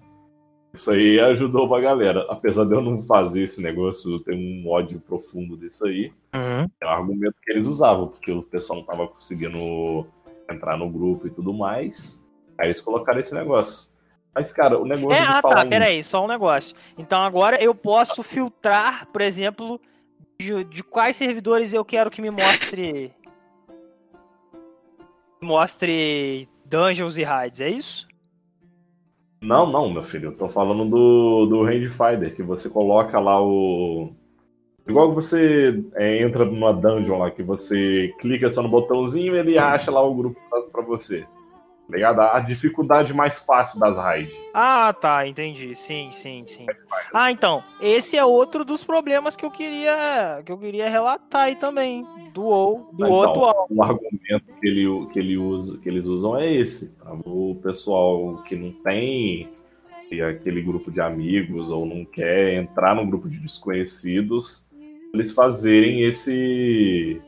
Isso aí ajudou pra galera. Apesar de eu não fazer esse negócio, eu tenho um ódio profundo disso aí. Uhum. É um argumento que eles usavam, porque o pessoal não tava conseguindo entrar no grupo e tudo mais. Aí eles colocaram esse negócio. Mas, cara, o negócio. É, ah, tá, peraí, só um negócio. Então agora eu posso filtrar, por exemplo, de, de quais servidores eu quero que me mostre. mostre dungeons e raids, é isso? Não, não, meu filho. Eu tô falando do, do Rangefinder, que você coloca lá o. Igual que você é, entra numa dungeon lá, que você clica só no botãozinho e ele acha lá o grupo pra, pra você ligado? A dificuldade mais fácil das raids. Ah, tá, entendi. Sim, sim, sim. Ah, então, esse é outro dos problemas que eu queria que eu queria relatar aí também do ou do então, atual. O argumento que ele que ele usa, que eles usam é esse. Tá? O pessoal que não tem aquele grupo de amigos ou não quer entrar no grupo de desconhecidos, eles fazerem esse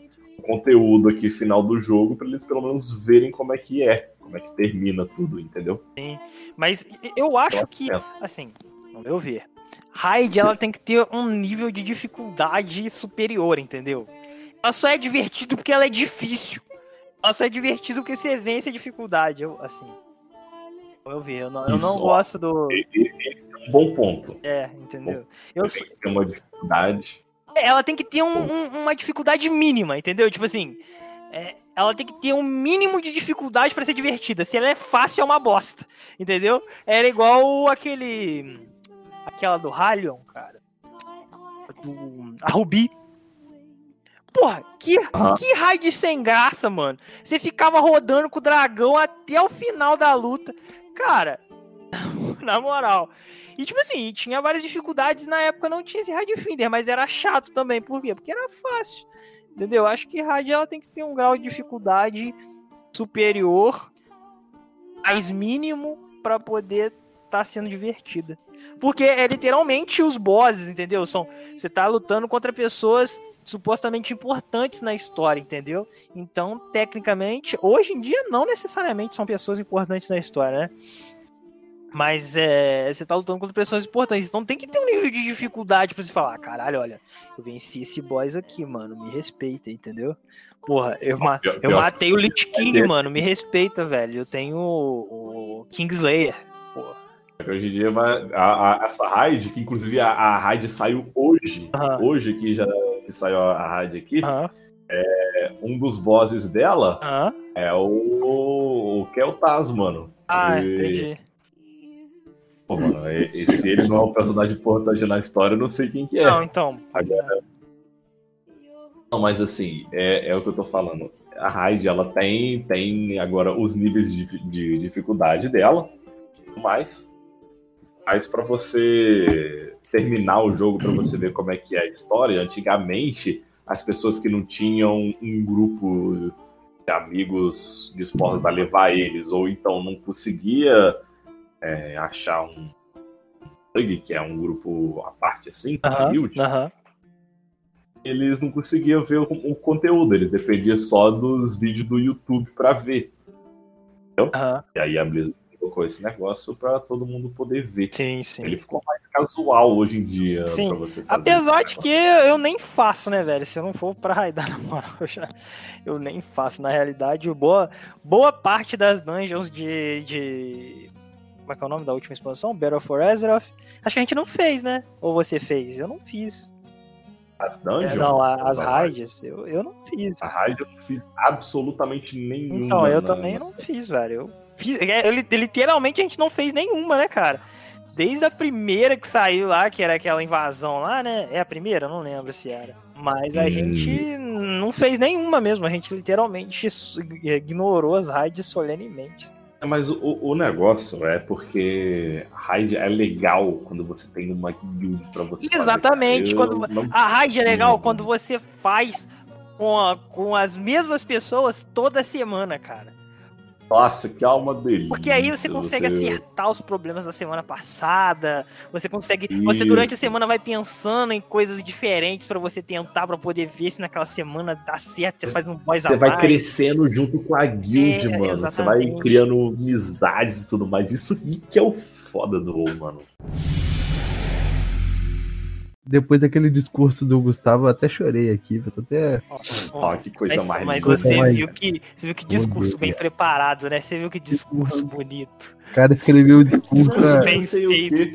conteúdo aqui final do jogo para eles pelo menos verem como é que é como é que termina tudo, entendeu? Sim, mas eu acho que, assim, no meu ver, Raid ela tem que ter um nível de dificuldade superior, entendeu? Ela só é divertido porque ela é difícil. Ela só é divertido porque você vence a dificuldade, eu, assim. Eu ver, eu não, eu não gosto do. Esse é um bom ponto. É, entendeu? Bom, eu tem que ter uma dificuldade. Ela tem que ter um, um, uma dificuldade mínima, entendeu? Tipo assim, é, ela tem que ter um mínimo de dificuldade para ser divertida. Se ela é fácil, é uma bosta. Entendeu? Era igual aquele. Aquela do Halion, cara. Do, a Ruby. Porra, que, uhum. que raid sem graça, mano. Você ficava rodando com o dragão até o final da luta. Cara, na moral. E tipo assim, tinha várias dificuldades. Na época não tinha esse raid Finder, mas era chato também. Por quê? Porque era fácil. Entendeu? Acho que rádio ela tem que ter um grau de dificuldade superior, mais mínimo, para poder estar tá sendo divertida. Porque é literalmente os bosses, entendeu? São, você tá lutando contra pessoas supostamente importantes na história, entendeu? Então, tecnicamente, hoje em dia não necessariamente são pessoas importantes na história, né? Mas é, você tá lutando contra pessoas importantes. Então tem que ter um nível de dificuldade pra você falar, caralho, olha, eu venci esse boss aqui, mano. Me respeita, entendeu? Porra, eu, ma eu matei o Lich King, mano. Me respeita, velho. Eu tenho o, o Kingslayer. Porra. Hoje em dia, a, a, essa raid, que inclusive a, a raid saiu hoje, uh -huh. hoje que já que saiu a raid aqui, uh -huh. é, um dos bosses dela uh -huh. é o, o Kel'Thas, mano. Ah, e... entendi. Pô, mano, se ele não é um personagem importante na história, eu não sei quem que é. Não, então. Agora... Não, mas assim, é, é o que eu tô falando. A Raid, ela tem, tem agora os níveis de, de dificuldade dela, mas, mas para você terminar o jogo, para você ver como é que é a história, antigamente, as pessoas que não tinham um grupo de amigos dispostos a levar eles, ou então não conseguia é, achar um plug, que é um grupo à parte assim, uh -huh, build, eles não conseguiam ver o, o, conteúdo, eles dependiam só dos vídeos do YouTube para ver. Aham. E aí a Blizzard colocou esse negócio pra todo mundo poder ver. Sim, sim. Ele ficou mais casual hoje em dia Sim. pra você fazer Apesar de que eu nem faço, né, velho? Se eu não for pra raidar na moral, eu, já, eu nem faço. Na realidade, boa, boa parte das dungeons de, de. Como é que é o nome da última expansão? Battle for Azeroth. Acho que a gente não fez, né? Ou você fez? Eu não fiz. As dungeons? É, não, a- as raids, eu, eu não fiz. A raid eu não fiz absolutamente nenhuma. Então, eu também não fiz, velho. Eu fiz, é, eu li- literalmente a gente não fez nenhuma, né, cara? Desde a primeira que saiu lá, que era aquela invasão lá, né? É a primeira? Eu Não lembro se era. Mas a Hum. gente não fez nenhuma mesmo. A gente literalmente ignorou as raids solenemente. Mas o, o negócio é porque raid é legal quando você tem uma guild pra você. fazer. Exatamente, Eu quando- não- A raid é legal quando você faz com, a- com as mesmas pessoas toda semana, cara. Nossa, que alma delícia. Porque aí você consegue acertar os problemas da semana passada. Você consegue. Você Isso. durante a semana vai pensando em coisas diferentes pra você tentar, pra poder ver se naquela semana dá certo. Você faz um boys Você vai mais. crescendo junto com a guild, É, mano. Você vai exatamente. criando amizades e tudo mais. Isso que é o foda do WoW, mano. Depois daquele discurso do Gustavo, eu até chorei aqui. Eu tô até. Ó, que coisa Mas, mais mas você mais- viu que você viu que discurso Deus, bem cara. preparado, né? Você viu que discurso bonito. O cara escreveu o discurso. Discurso bem não sei o quê.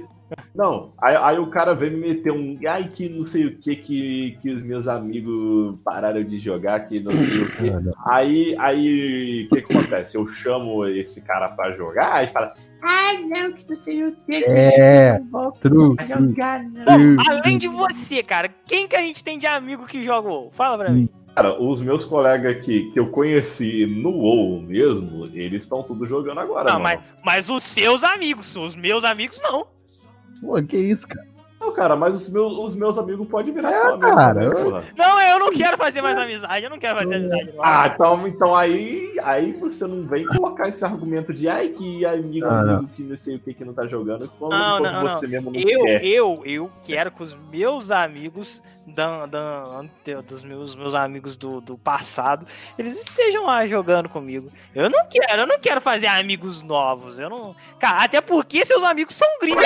Não, aí, aí o cara veio me meter um. Ai, que não sei o que, que que os meus amigos pararam de jogar, que não sei o quê. Cara, Aí, aí, o que, que acontece? Eu chamo esse cara pra jogar, aí fala, ai, não, que não sei o que, É, true. Hum. além de você, cara, quem que a gente tem de amigo que joga WoW? Fala pra mim. Cara, os meus colegas aqui que eu conheci no WoW mesmo, eles estão tudo jogando agora, Não, mano. mas, mas os seus amigos, os meus amigos não. Pô, que isso, cara? Não, cara, mas os meus, os meus amigos podem virar É, só amigo cara, eu-. Não, eu não quero fazer mais amizade, eu não quero fazer amizade. não. Ah, então, então aí, aí você não vem colocar esse argumento de ai que amigo, Ah, não. amigo que não sei o que que não tá jogando, quando, Não, quando não, você mesmo não Eu, quer. eu, eu quero que os meus amigos da, da, ante- dos meus, meus amigos do, do passado, eles estejam lá jogando comigo. Eu não quero, eu não quero fazer amigos novos. Eu não. Cara, até porque seus amigos são gringos.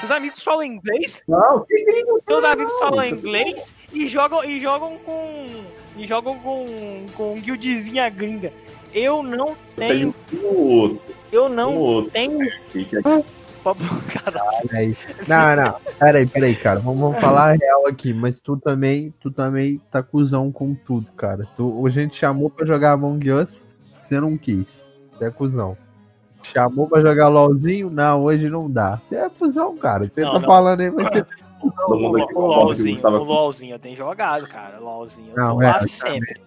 Seus amigos falam inglês, Não, que gringo, seus amigos falam inglês e jogam e jogam com. E jogam com. com guildzinha gringa. Eu não tenho. um outro, Eu um não outro tenho. é Caralho. Peraí. Não, não. Peraí, peraí, cara. Vamos, vamos falar a real aqui. Mas tu também, tu também tá cuzão com tudo, cara. Tu, a gente chamou pra jogar Among Us, você não quis. Você é cuzão. Chamou pra jogar LOLzinho? Não, hoje não dá. Você é cuzão, cara. Você Não, tá não. falando aí, mas você. todo mundo aqui O o LOLzinho, Gustavo o LOLzinho eu tenho jogado, cara. LOLzinho eu Não, tô é, eu sempre.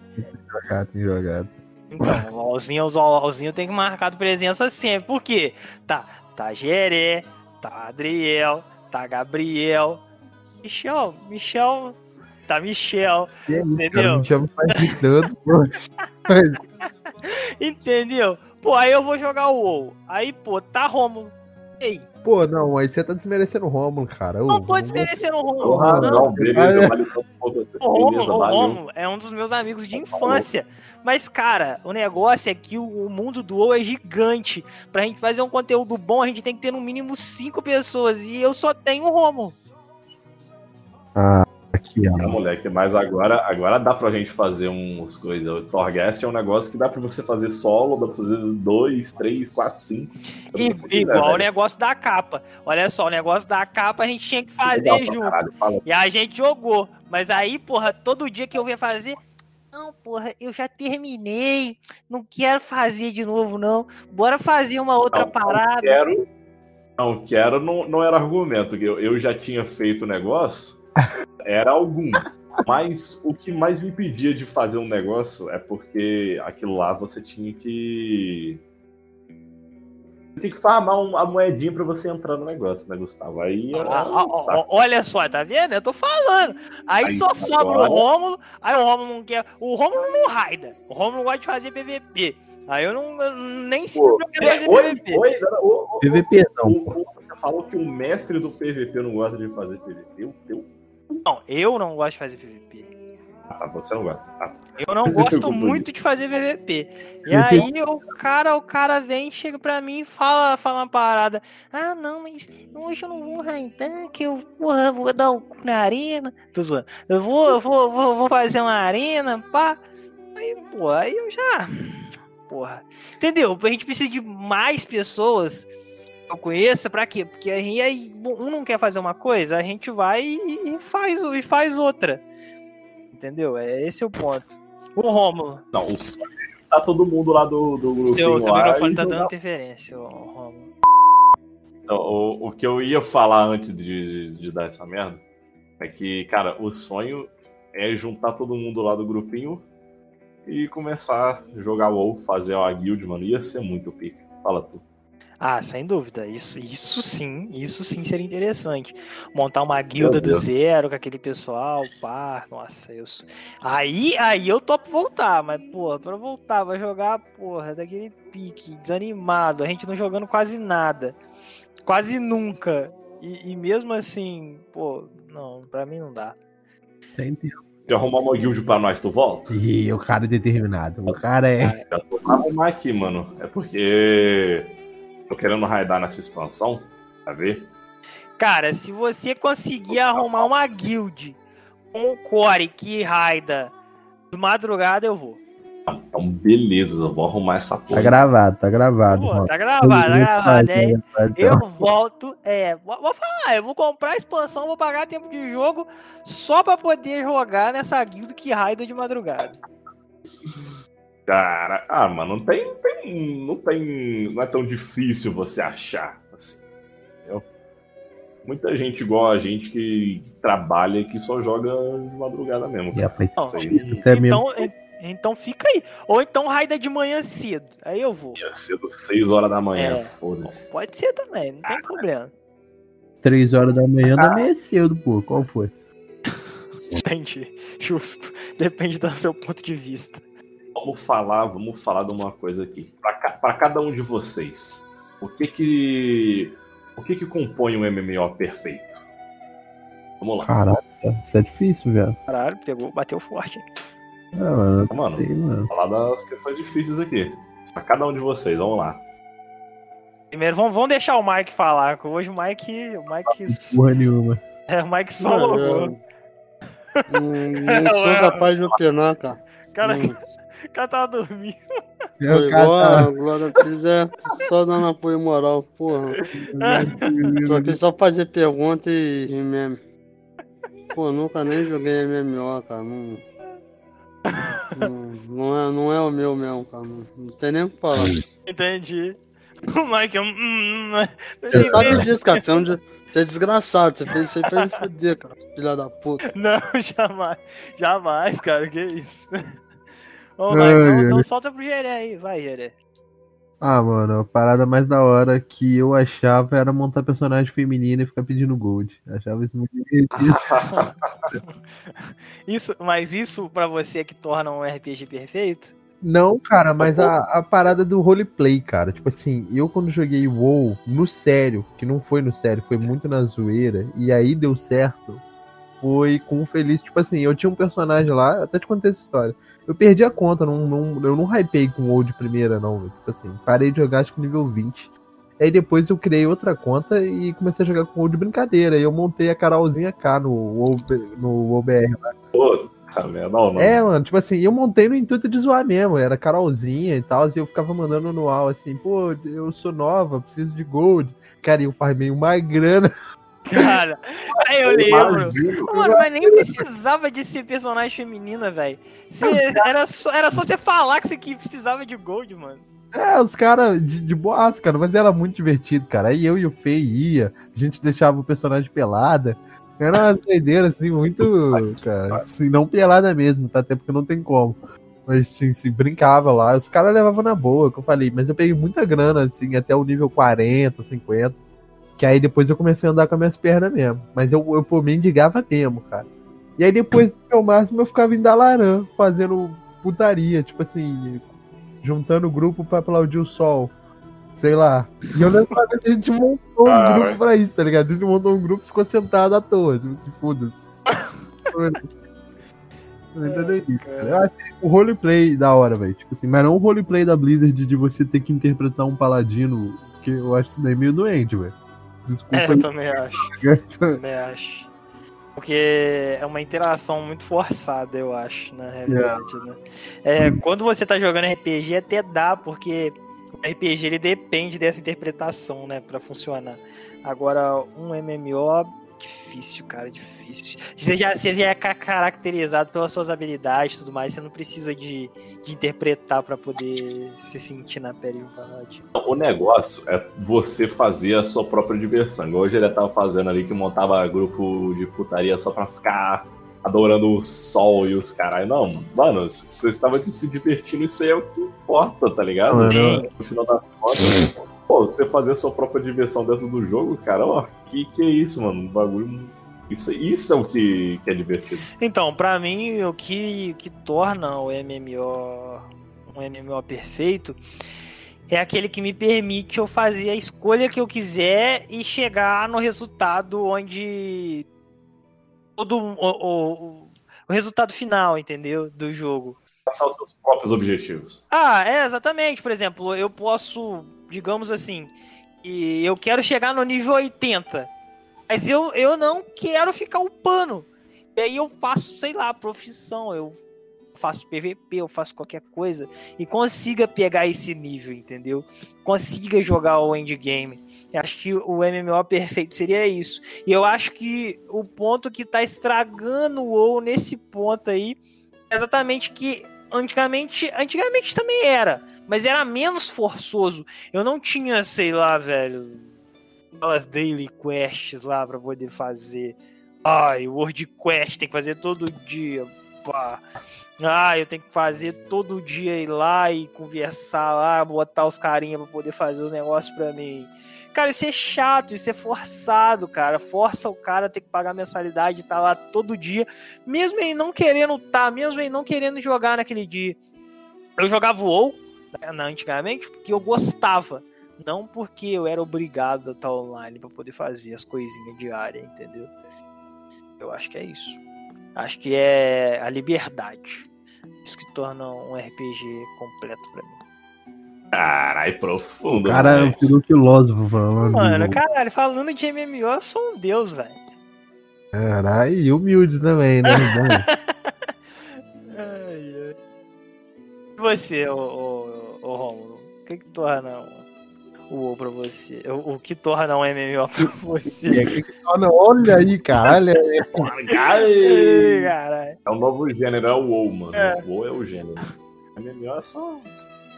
Tem jogado. Então, o LOLzinho, o LOLzinho tenho que marcar presença sempre. Por quê? Tá, tá Geré, tá Adriel, tá Gabriel, Michel, Michel, tá Michel, Que isso, cara, Entendeu? me chama pra gritando, pô. entendeu? Pô, aí eu vou jogar o WoW. Aí, pô, tá Romulo. Ei, Pô, não, aí você tá desmerecendo o Romulo, cara. Não tô desmerecendo o Romulo. Porra, não. não, beleza, vale tanto quanto- O beleza, Romulo, o é um dos meus amigos de infância. Mas, cara, o negócio é que o, o mundo do WoW é gigante. Pra gente fazer um conteúdo bom, a gente tem que ter no mínimo cinco pessoas. E eu só tenho o Romulo. Ah, aqui, ó. É, moleque, mas agora, agora dá pra gente fazer uns coisas. O Torghast é um negócio que dá pra você fazer solo, dá pra fazer dois, três, quatro, cinco. Quiser, igual o velho. negócio da capa. Olha só, o negócio da capa a gente tinha que fazer Legal junto. caralho, fala. E a gente jogou. Mas aí, porra, todo dia que eu ia fazer. Não, porra, eu já terminei. Não quero fazer de novo, não. Bora fazer uma outra Não, parada. Não quero, não, quero não, não era argumento. que Eu, eu já tinha feito o negócio, era algum. Mas o que mais me impedia de fazer um negócio é porque aquilo lá você tinha que. Você tinha que farmar um- a moedinha pra você entrar no negócio, né, Gustavo? Aí era Ah, ah, ó, olha só, tá vendo? Eu tô falando. Aí, Aí, só sobra agora- o Rômulo. Aí o Rômulo não quer. O Rômulo não raida. O Rômulo não gosta de fazer PVP. Aí eu não eu nem sei quero fazer É, oi, PVP. oi, ô, ô, PVP não. o- o- você falou que o mestre do PVP não gosta de fazer PVP. Eu, eu Não, eu não gosto de fazer PVP. Ah, você não gosta. Ah, Eu não gosto muito de fazer VVP. E aí o cara, o cara vem, chega pra mim e fala, fala uma parada. Ah, não, mas hoje eu não vou raidar, que eu porra, vou dar o cu na arena. Tô zoando. Eu vou, eu vou, vou, vou fazer uma arena, pá. Aí, pô, aí eu já. Porra. Entendeu? A gente precisa de mais pessoas eu conheça, pra quê? Porque aí, aí um não quer fazer uma coisa, a gente vai e, e faz, e faz outra. Entendeu? É esse é o ponto. O Rômulo. Não, o sonho é tá todo mundo lá do, do grupo. Seu, seu microfone tá dando interferência, ô, Rômulo. Então, o, o que eu ia falar antes de, de, de dar essa merda é que, cara, o sonho é juntar todo mundo lá do grupinho e começar a jogar WoW, fazer uma guild, mano. Ia ser muito pica. Fala tu. Ah, sem dúvida. Isso, isso sim, isso sim seria interessante. Montar uma guilda do zero com aquele pessoal, pá. Nossa, isso. Aí, aí eu topo voltar, mas, porra, pra eu voltar, vai jogar, porra, daquele pique, desanimado, a gente não jogando quase nada. Quase nunca. E, e mesmo assim, pô, não, pra mim não dá. Sempre. Se arrumar uma guild pra nós, tu volta? E o cara é determinado. O cara é. Já tô pra arrumar aqui, mano. É porque tô querendo raidar nessa expansão, tá ver? Cara, se você conseguir arrumar uma guild com o core que raida de madrugada, eu vou. Então, beleza, eu vou arrumar essa Tá porra. gravado, tá gravado. Pô, tá gravado, tá gravado. É, Tá eu volto, é, vou, vou falar, eu vou comprar a expansão, vou pagar tempo de jogo só pra poder jogar nessa guilda que raida de madrugada. Cara, ah, mano, não tem, tem- não tem. Não é tão difícil você achar, assim. Entendeu? Muita gente igual a gente que trabalha e que só joga de madrugada mesmo. Não, Isso aí mesmo. então, en- então fica aí. Ou então raida de manhã cedo, aí eu vou. ia das 6 horas da manhã, É. foda-se. Pode ser também, não tem problema. 3 horas da manhã da meia cedo, pô. Qual foi? Entendi, justo. Depende do seu ponto de vista. Vamos falar, vamos falar de uma coisa aqui. Pra cada um de vocês, o que que. O que que compõe um MMO perfeito? Vamos lá. Caralho, isso- isso é difícil, velho. Caralho, pegou, bateu forte. Ah, mano, Mano. sei, mano. Vamos falar das questões difíceis aqui. Pra cada um de vocês, vamos lá. Primeiro, vamos, vamos deixar o Mike falar, que hoje o Mike. O Mike, Porra nenhuma. é, o Mike só logou. eu- Não, não sou capaz de opinar, cara. Cara, Hum. O cara tava dormindo. A cara, Glória Pires é só dando apoio moral, porra. Tô aqui só fazer pergunta e meme. Pô, nunca nem joguei MMO, cara. Não, não, não é, não é o meu mesmo, cara. Não, não tem nem o que falar. Entendi. O Mike é um. hum, hum, Você sabe disso, cara. Você é, um de- você é desgraçado. Você fez isso aí pra me fuder, cara. Filha da puta. Não, jamais. Jamais, cara. Que isso. Ô, Ai, Mike, então, ai. então solta pro Geré aí. Vai, Geré. Ah, mano, a parada mais da hora que eu achava era montar personagem feminino e ficar pedindo gold. Achava isso muito divertido. Isso, mas isso pra você é que torna um RPG perfeito? Não, cara, mas a, a parada do roleplay, cara. Tipo assim, eu quando joguei WoW no sério, que não foi no sério, foi muito na zoeira, e aí deu certo, foi com o Feliz. Tipo assim, eu tinha um personagem lá, eu até te contei essa história. Eu perdi a conta, não, não, eu não hypei com WoW de primeira, não. Tipo assim, parei de jogar acho que nível 20. Aí depois eu criei outra conta e comecei a jogar com WoW de brincadeira. E eu montei a Carolzinha K no WoW, no WoWBR. Pô, cara, não, não. É, mano, tipo assim, eu montei no intuito de zoar mesmo, era Carolzinha e tal, e eu ficava mandando no UAU assim, pô, eu sou nova, preciso de gold. Cara, e eu farmei uma grana. Cara, aí eu lembro. Mano, mas nem precisava de ser personagem feminina, velho. Era só, era só você falar que você que precisava de gold, mano. É, os caras de, de boas, cara, mas era muito divertido, cara. Aí eu e o Fê ia, a gente deixava o personagem pelada. Era uma doideira, assim, muito. Cara, assim, não pelada mesmo, tá? Até porque não tem como. Mas assim, se brincava lá, os caras levavam na boa, que eu falei, mas eu peguei muita grana, assim, até o nível 40, 50. Que aí depois eu comecei a andar com as minhas pernas mesmo. Mas eu, eu pô, mendigava mesmo, cara. E aí depois do meu máximo eu ficava em Dalarã, fazendo putaria, tipo assim, juntando o grupo pra aplaudir o sol. Sei lá. E eu lembro que a gente montou um Caralho. grupo pra isso, tá ligado? A gente montou um grupo e ficou sentado à toa, tipo assim, foda-se. Cara. Eu achei o roleplay da hora, velho. Tipo assim, mas não o roleplay da Blizzard de você ter que interpretar um paladino, que eu acho isso daí meio doente, velho. Desculpa É, eu também acho. também acho. Porque é uma interação muito forçada, eu acho, na realidade, né? É, quando você tá jogando RPG, até dá, porque o RPG ele depende dessa interpretação, né, pra funcionar. Agora, um MMO, difícil, cara, difícil. Você já, você já é ca- caracterizado pelas suas habilidades e tudo mais, você não precisa de, de interpretar pra poder se sentir na pele de um paladino. O negócio é você fazer a sua própria diversão. Igual hoje ele tava fazendo ali que montava grupo de putaria só pra ficar adorando o sol e os caras. Não, mano, você estava se divertindo, isso aí é o que importa, tá ligado? Mano. No final das contas, pô, você fazer a sua própria diversão dentro do jogo, cara, ó, que que é isso, mano? Um bagulho. Isso, isso é o que, que é divertido. Então, pra mim, o que, que torna o MMO um MMO perfeito é aquele que me permite eu fazer a escolha que eu quiser e chegar no resultado onde todo o, o, o resultado final, entendeu, do jogo. Passar os seus próprios objetivos. Ah, é, exatamente. Por exemplo, eu posso, digamos assim, e eu quero chegar no nível 80, mas eu, eu não quero ficar upando. E aí eu faço, sei lá, profissão, eu faço PVP, eu faço qualquer coisa e consiga pegar esse nível, entendeu? Consiga jogar o endgame. Eu acho que o MMO perfeito seria isso. E eu acho que o ponto que tá estragando o WoW nesse ponto aí é exatamente que antigamente, antigamente também era, mas era menos forçoso. Eu não tinha, sei lá, velho, aquelas daily quests lá pra poder fazer. Ai, World Quest tem que fazer todo dia. Pá. Ah, eu tenho que fazer todo dia ir lá e conversar lá, botar os carinha pra poder fazer os negócios pra mim. Cara, isso é chato, isso é forçado, cara. Força o cara a ter que pagar mensalidade tá lá todo dia, mesmo ele não querendo tá, mesmo ele não querendo jogar naquele dia. Eu jogava o WoW né, antigamente porque eu gostava, não porque eu era obrigado a estar online pra poder fazer as coisinhas diárias, entendeu? Eu acho que é isso. Acho que é a liberdade. Isso que torna um RPG completo pra mim. Caralho, profundo. O cara moleque. virou filósofo falando. Mano, caralho, falando de MMO, eu sou um deus, velho. Caralho, e humilde também, né? Ai, ai. E você, ô, ô, ô Romulo? O que, que torna o WoW pra você? O, o que torna um MMO pra você? aqui que torna- olha aí, caralho. é- caralho. É um novo gênero, é o WoW, mano. É. O WoW é o gênero. MMO é só um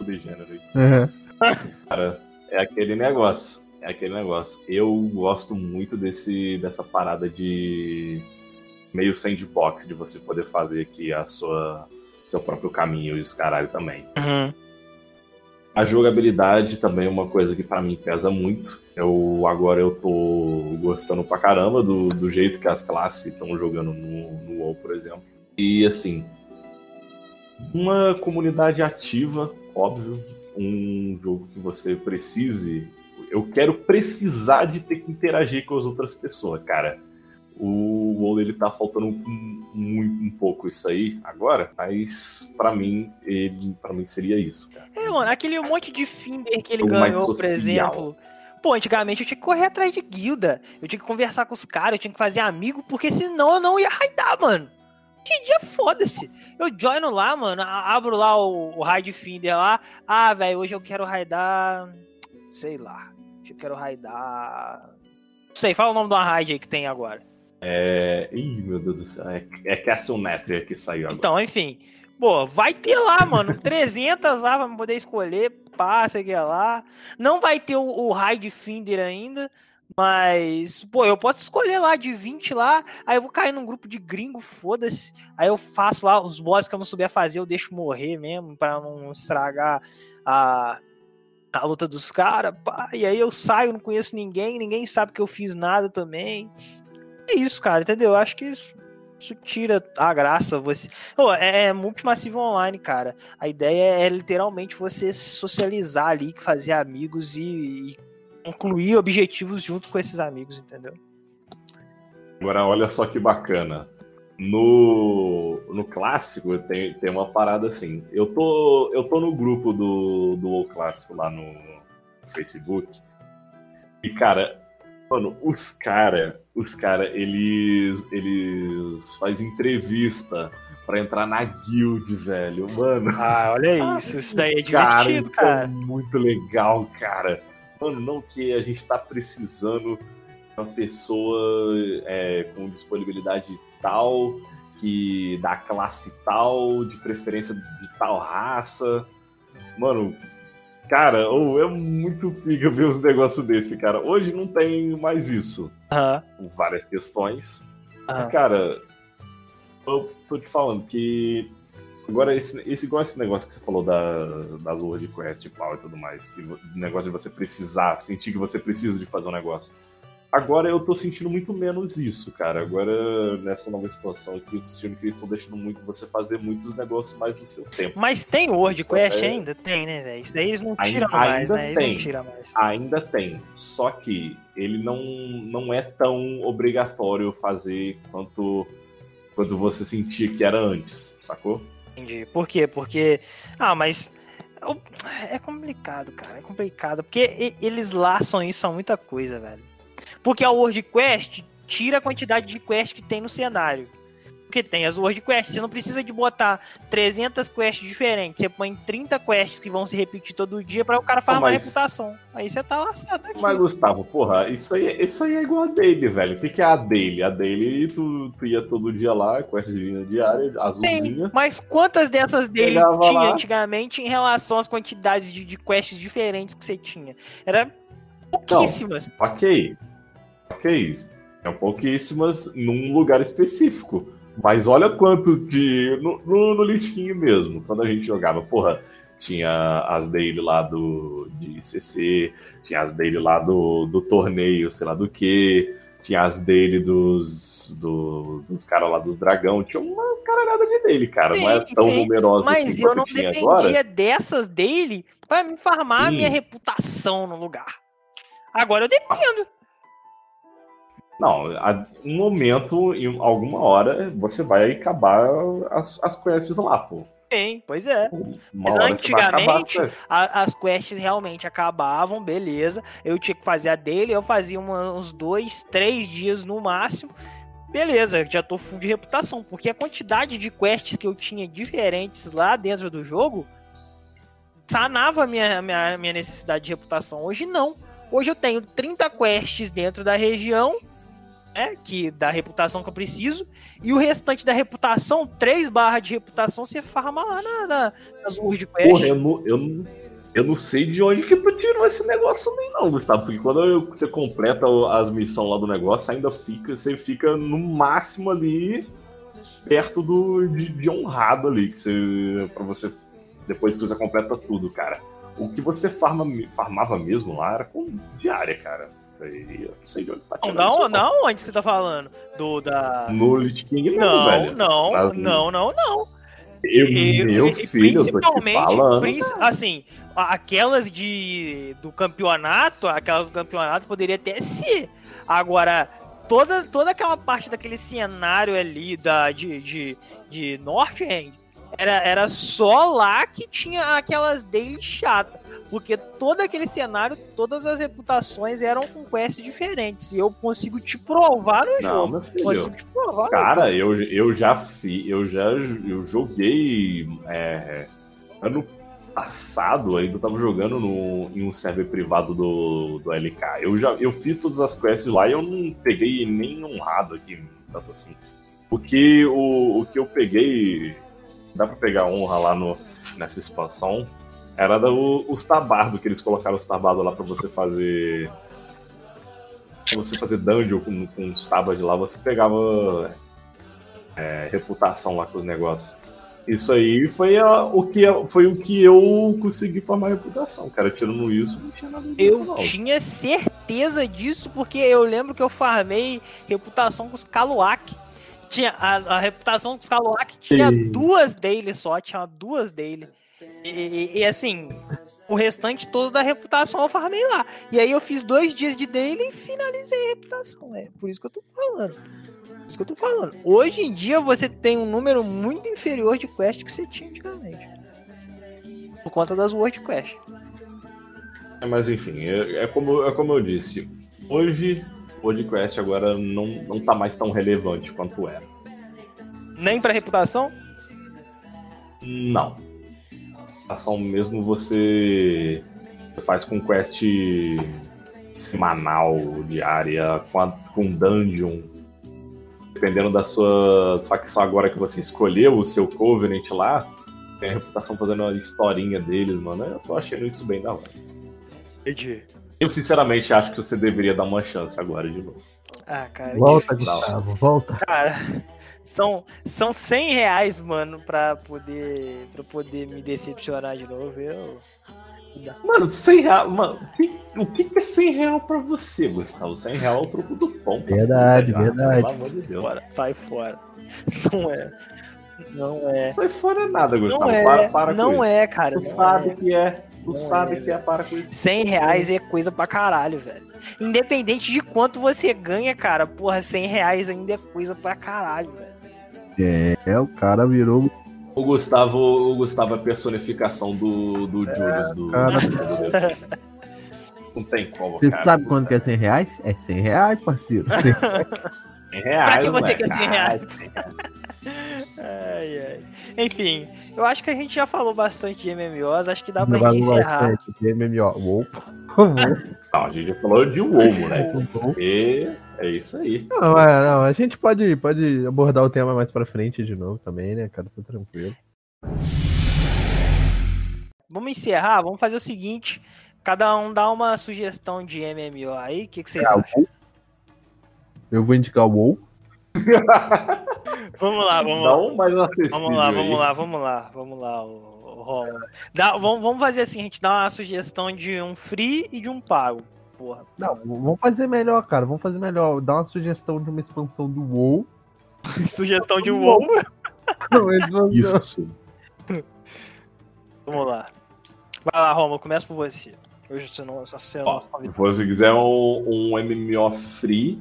subgênero aí. É. Cara, é aquele negócio. É aquele negócio. Eu gosto muito desse, dessa parada de meio sandbox, de você poder fazer aqui a sua seu próprio caminho e os caralho também. Uhum. A jogabilidade também é uma coisa que pra mim pesa muito. Eu agora eu tô gostando pra caramba do, do jeito que as classes estão jogando no, no WoW, por exemplo. E assim, uma comunidade ativa, óbvio, um jogo que você precise. Eu quero precisar de ter que interagir com as outras pessoas, cara. O WoW ele tá faltando um, um, um pouco isso aí agora, mas pra mim ele para mim seria isso, cara. É, mano, aquele monte de Finder que ele ganhou, por exemplo. Pô, antigamente eu tinha que correr atrás de guilda. Eu tinha que conversar com os caras, eu tinha que fazer amigo, porque senão eu não ia raidar, mano. Que dia foda-se. Eu joino lá, mano, abro lá o, o raid Finder lá. Ah, velho, hoje eu quero raidar. Sei lá. Hoje eu quero raidar. Não sei, fala o nome de uma raid aí que tem agora. É. Ih, meu Deus do céu. É, é Castle Nether que saiu agora. Então, enfim. Pô, vai ter lá, mano, 300 lá pra poder escolher, passa que é lá. Não vai ter o, o Raid Finder ainda, mas, pô, eu posso escolher lá de 20 lá, aí eu vou cair num grupo de gringo, foda-se. Aí eu faço lá os boss que eu não souber fazer, eu deixo morrer mesmo, pra não estragar a, a luta dos caras. E aí eu saio, não conheço ninguém, ninguém sabe que eu fiz nada também. É isso, cara, entendeu? Eu acho que isso isso tira a graça. Você. Pô, é, é multimassivo online, cara. A ideia é literalmente você socializar ali, fazer amigos e, e concluir objetivos junto com esses amigos, entendeu? Agora, olha só que bacana. no, no clássico tem, tem uma parada assim. Eu tô, eu tô no grupo do, do WoW Clássico lá no Facebook. E, cara, mano, os cara, os cara, eles, eles fazem entrevista pra entrar na guild, velho. Mano. Ah, olha isso. Isso daí é divertido, cara. cara. É muito legal, cara. Mano, não que a gente tá precisando de uma pessoa é, com disponibilidade tal, que da classe tal, de preferência de tal raça. Mano, cara, oh, é muito pica ver os negócios desse, cara. Hoje não tem mais isso. Por várias questões. aham. Cara, eu tô te falando que. Agora, esse, esse, igual esse negócio que você falou das, das World Quest e pau e tudo mais, que o negócio de você precisar, sentir que você precisa de fazer um negócio. Agora eu tô sentindo muito menos isso, cara. Agora, nessa nova expansão aqui, eu tô sentindo que eles estão deixando muito você fazer muitos negócios mais no seu tempo. Mas tem World Quest É. ainda? Tem, né, velho? Isso daí eles não Ainda- tiram mais, ainda né? Eles tem. não tiram mais. Ainda tem, só que ele não, não é tão obrigatório fazer quanto quando você sentia que era antes, sacou? Entendi. Por quê? Porque. Ah, mas. É complicado, cara. É complicado. Porque eles laçam isso a muita coisa, velho. Porque a World Quest tira a quantidade de quest que tem no cenário. Porque tem as World Quests. Você não precisa de botar 300 quests diferentes. Você põe 30 quests que vão se repetir todo dia para o cara farmar mas- reputação. Aí você tá laçado aqui. Mas, Gustavo, porra, isso aí, isso aí é igual a daily, velho. O que, que é a daily? A daily, tu, tu ia todo dia lá, questzinha diária, azulzinha. Mas quantas dessas dele Chegava tinha lá. antigamente em relação às quantidades de, de quests diferentes que você tinha? Era pouquíssimas. Ok. Ok. É pouquíssimas num lugar específico. Mas olha quanto de. No, no, no King mesmo, quando a gente jogava, porra, tinha as daily lá do de CC, tinha as daily lá do, do torneio, sei lá do que, tinha as daily dos, do, dos caras lá dos dragão, tinha umas caralhadas de daily, cara. não é Sim, tão sim. numerosa Mas assim eu não dependia agora. dessas dele pra me farmar a Sim. minha reputação no lugar. Agora eu dependo. Não, um momento, em alguma hora, você vai acabar as, as quests lá, pô. Tem, pois é. Uma Mas acabar antigamente, quests. A- as quests realmente acabavam, beleza. Eu tinha que fazer a dele, eu fazia uma- uns dois, três dias no máximo. Beleza, já tô full de reputação, porque a quantidade de quests que eu tinha diferentes lá dentro do jogo sanava a minha, minha, minha necessidade de reputação. Hoje não. Hoje eu tenho 30 quests dentro da região, né, que da reputação que eu preciso, e o restante da reputação, 3 barras de reputação, você farma lá na, na, nas World Quest. Porra, eu não, eu, eu não sei de onde que tirou esse negócio nem não, Gustavo. Porque quando eu- você completa as missões lá do negócio, ainda fica, você fica no máximo ali perto do, de, de honrado ali, que você, pra você, depois que você completa tudo, cara. O que você farma, farmava mesmo lá era com diária, cara. Aí, eu não sei de onde tá Não, não, não, onde você tá falando? Do da. No Lich King mesmo, Não, velho. não, Mas- não, não, não. Eu, E- meu e- filho, principalmente, princi- assim, aquelas de do campeonato, aquelas do campeonato poderia até ser. Agora, toda, toda aquela parte daquele cenário ali da, de, de, de Northrend era, era só lá que tinha aquelas daily chatas. Porque todo aquele cenário, todas as reputações eram com quests diferentes. E eu consigo te provar no Não, jogo. meu filho. Consigo te provar. Cara, eu, eu já fi, eu já eu joguei é, ano passado, ainda tava jogando no, em um server privado do, do LK. Eu já eu fiz todas as quests lá e eu não peguei nem honrado aqui, tanto assim. Porque o, o que eu peguei, dá pra pegar honra lá no, nessa expansão, era do, os tabardos, que eles colocaram os tabardos lá pra você fazer. Pra você fazer dungeon com, com os tabas de lá, você pegava é, reputação lá com os negócios. Isso aí foi, a- o que, foi o que eu consegui formar reputação, cara. Tirando isso, não tinha nada disso, Eu não. tinha certeza disso, porque eu lembro que eu farmei reputação com os Kaluak. Tinha a, a reputação com os Kaluak tinha Sim. duas dele só, tinha duas dele. E, e- e, assim, o restante todo da reputação eu farmei lá. E aí eu fiz dois dias de daily e finalizei a reputação. É por isso que eu tô falando. Isso que eu tô falando. Hoje em dia você tem um número muito inferior de quests que você tinha antigamente. Por conta das World Quests. É, mas enfim, é, é como, é como eu disse. Hoje, Quest agora não, não tá mais tão relevante quanto era. Nem pra reputação? Não. Ação mesmo você faz com quest semanal, diária, com, a, com dungeon. Dependendo da sua facção agora que você escolheu, o seu Covenant lá, tem a reputação fazendo a historinha deles, mano. Eu tô achando isso bem da hora. Entendi. Eu sinceramente acho que você deveria dar uma chance agora de novo. Ah, cara. Volta, que- Gustavo, volta. Cara, são, são 100 reais, mano, pra poder, pra poder me decepcionar de novo. Eu. Mano, 100 reais. Mano, o que- é 100 real pra você, Gustavo? 100 real é o troco do pão. Verdade, verdade. Pelo amor de Deus. Fora, sai fora. Não é. Não é. Sai fora nada, Gustavo. Não é. para, para com não isso. é, cara. Tu não sabe é. que é. Tu Não sabe é, que é, para com isso. 100 reais é coisa pra caralho, velho. Independente de quanto você ganha, cara, porra, 100 reais ainda é coisa pra caralho, velho. É, o cara virou. O Gustavo, o Gustavo é a personificação do, do Julius do. cara. do- Não tem como, Você cara. sabe quanto que é 100 reais? É 100 reais, parceiro. 100 100 reais, Pra que você quer 100 reais? Ah, 100 reais. Ai, ai. Enfim, eu acho que a gente já falou bastante de MMOs, acho que dá pra gente encerrar. bastante de MMO. Uou. Não, a gente já falou de WoW, moleque. Uou. E é isso aí. Não, é, não, a gente pode, pode abordar o tema mais pra frente de novo também, né, cara? Tá tranquilo. Vamos encerrar, vamos fazer o seguinte. Cada um dá uma sugestão de MMO aí, o que, que vocês Ah, acham? Eu vou indicar o WoW. Vamos lá, vamos lá. Mas acessível Vamos lá, vamos lá, vamos lá, vamos lá, o, o. Dá- vamos, vamos fazer assim, a gente dá uma sugestão de um free e de um pago. Porra. Não, vamos fazer melhor, cara. Vamos fazer melhor. Dá uma sugestão de uma expansão do WoW. Sugestão de WoW. Não. Isso. Vamos lá. Vai lá, Romulo, começa por você. Hoje você não, você não Ó, se você quiser um, um MMO free,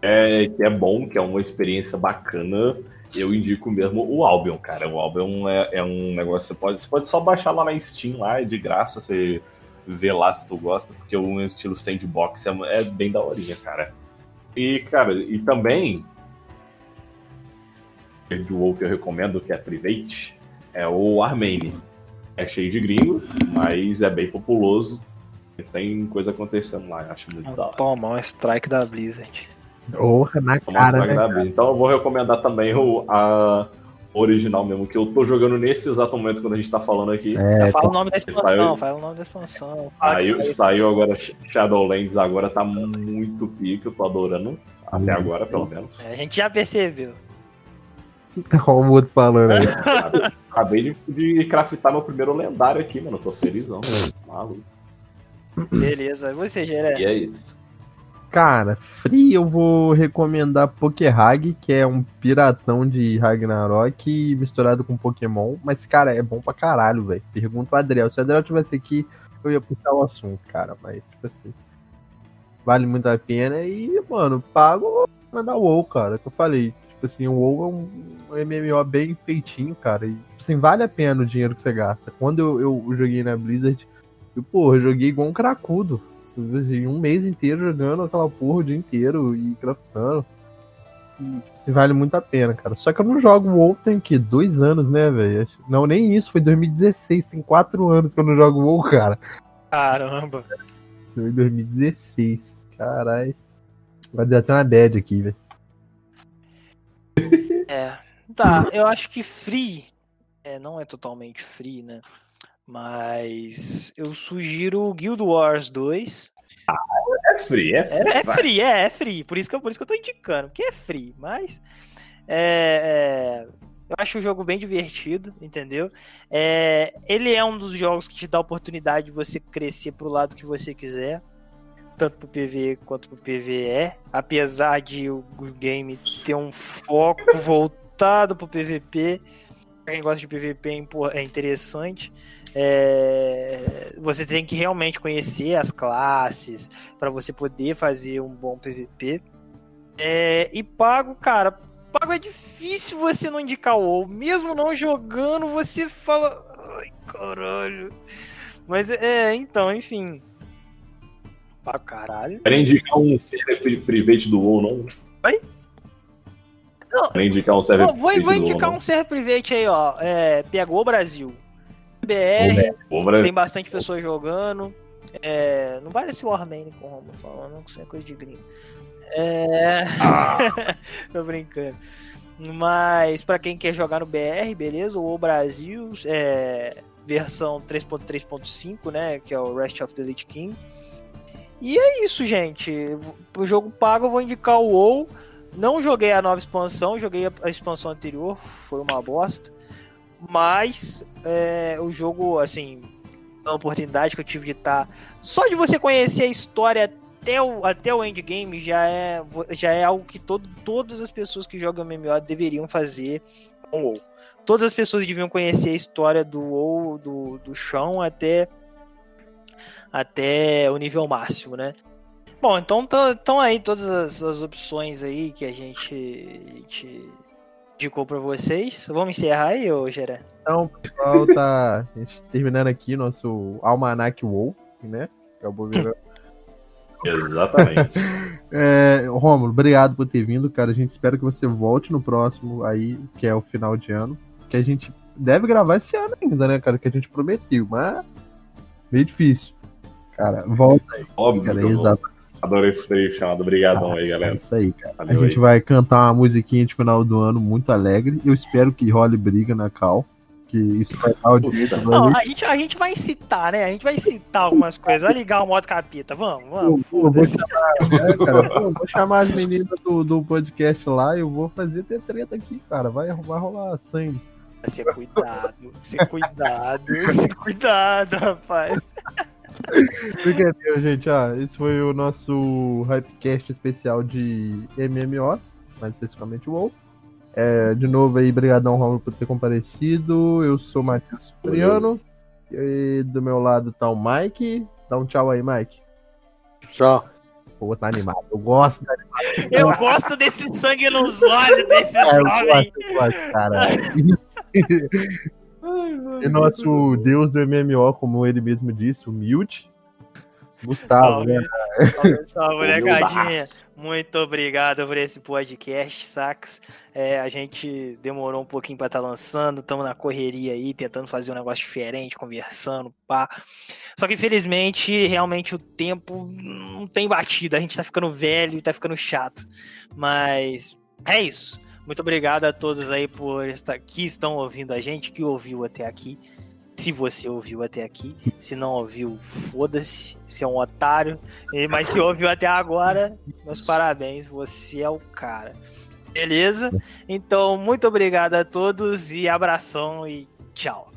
é, que é bom, que é uma experiência bacana, eu indico mesmo o Albion, cara. O Albion é, é um negócio que você pode, você pode só baixar lá na Steam, lá, é de graça, você vê lá se tu gosta, porque o estilo sandbox é, é bem daorinha, cara. E, cara, e também, de WoW que eu recomendo, que é Private, é o Armane. É cheio de gringo, mas é bem populoso. Tem coisa acontecendo lá, eu acho muito da hora. Toma, um strike da Blizzard. Porra, na cara, né? Blizzard. Então eu vou recomendar também o a original mesmo, que eu tô jogando nesse exato momento quando a gente tá falando aqui. É, fala o nome da expansão, saiu- fala o nome da expansão. Saiu, saiu. saiu agora Shadowlands, agora tá muito pique, eu tô adorando. Até agora, pelo menos. É, a gente já percebeu. Olha o outro falando aí. Acabei de, de craftar meu primeiro lendário aqui, mano. Eu tô felizão. Maluco. Beleza. Você, Geré? E é isso. Cara, free eu vou recomendar Pokéhag, que é um piratão de Ragnarok misturado com Pokémon. Mas, cara, é bom pra caralho, velho. Pergunta o Adriel. Se o Adriel tivesse aqui, eu ia puxar o assunto, cara. Mas, tipo assim, vale muito a pena. E, mano, pago mandar o WoW, cara. Que eu falei. Tipo assim, o WoW é um, MMO bem feitinho, cara. E, tipo assim, vale a pena o dinheiro que você gasta. Quando eu, eu joguei na Blizzard, eu, eu joguei igual um cracudo. Assim, um mês inteiro jogando aquela porra o dia inteiro e craftando. E, assim, vale muito a pena, cara. Só que eu não jogo WoW tem que dois anos, né, velho? Não, nem isso, foi 2016. Tem quatro anos que eu não jogo WoW, cara. Caramba. Isso foi em 2016. Caralho. Vai dar até uma bad aqui, velho. É. Tá, eu acho que free. É, não é totalmente free, né? Mas eu sugiro o Guild Wars 2. É free, é free. É, é vai. free, é, é free. Por isso, que eu, por isso que eu tô indicando, porque é free. Mas é, é, eu acho o jogo bem divertido, entendeu? É, ele é um dos jogos que te dá a oportunidade de você crescer pro lado que você quiser. Tanto pro PvE quanto pro PvE. Apesar de o game ter um foco voltado pro PvP. Pra quem gosta de PvP é é interessante. É, você tem que realmente conhecer as classes para você poder fazer um bom PVP. É, e pago, cara, pago é difícil você não indicar o WoW. Mesmo não jogando, você fala. Ai, caralho. Mas é, então, enfim. Pra caralho. Quer indicar um server private do WoW, não? Oi? Não. Quer indicar um server Ó, vou, private vou do WoW, indicar não? um server private aí, ó. É, pegou o Brasil. BR, Pô, Brasil. tem bastante pessoas jogando. É, não vale esse Warmane com o Romulo falando, não, que isso é coisa de gringo. É. Tô brincando. Mas pra quem quer jogar no BR, beleza? O Brasil, é, versão 3.3.5, né? Que é o Rest of the Lich King. E é isso, gente. Pro jogo pago, eu vou indicar o WoW. Não joguei a nova expansão, joguei a expansão anterior, foi uma bosta. Mas é, o jogo, assim, a oportunidade que eu tive de estar. Só de você conhecer a história até o, até o endgame já é, já é algo que todo, todas as pessoas que jogam MMO deveriam fazer com WoW. Todas as pessoas deviam conhecer a história do WoW, do, do chão até, até o nível máximo, né? Bom, então estão aí todas as, as opções aí que a gente, a gente indicou para vocês. Vamos encerrar aí, ô Geré? Então, pessoal, tá a gente terminando aqui nosso Almanac WoW, né? Acabou virando. Exatamente. É, Rômulo, obrigado por ter vindo, cara. A gente espera que você volte no próximo aí, que é o final de ano. Que a gente deve gravar esse ano ainda, né, cara? Que a gente prometeu, mas meio difícil. Cara, volta aí, Óbvio cara. que Adorei ter chamado. Obrigadão aí, É galera. isso aí, cara. A Valeu gente aí. vai cantar uma musiquinha de final do ano muito alegre. Eu espero que role briga na Cal. Que isso vai dar audiência Não, gente. a gente, a gente vai citar, né? A gente vai citar algumas coisas. Vai ligar o modo capita. Vamos, vamos. Eu vou Foda-se. chamar, né, cara? Eu vou chamar as meninas do, do podcast lá e eu vou fazer ter treta aqui, cara. Vai, vai rolar sangue. Ser cuidado, ser cuidado, ser cuidado, rapaz. Brincadeira, gente. Ah, esse foi o nosso Hypecast especial de MMOs, mais especificamente o WoW. É, de novo aí, brigadão, Romulo, por ter comparecido. Eu sou o Matheus Cipriano. E do meu lado tá o Mike. Dá um tchau aí, Mike. Tchau. Pô, tá animado. Eu gosto da Eu gosto desse sangue nos olhos desses cara. Eu jovens. gosto, eu gosto, cara. E nosso deus do MMO, como ele mesmo disse, humilde. Gustavo, Salve, né? salve, salve, molecadinha. Humildaço. Muito obrigado por esse podcast, sacas? É, a gente demorou um pouquinho pra estar lançando, estamos na correria aí, tentando fazer um negócio diferente, conversando, pá. Só que infelizmente, realmente o tempo não tem batido, a gente tá ficando velho e tá ficando chato. Mas é isso. Muito obrigado a todos aí por estar que estão ouvindo a gente, que ouviu até aqui. Se você ouviu até aqui, se não ouviu, foda-se, se é um otário. Mas se ouviu até agora, meus parabéns, você é o cara. Beleza? Então, muito obrigado a todos e abração e tchau.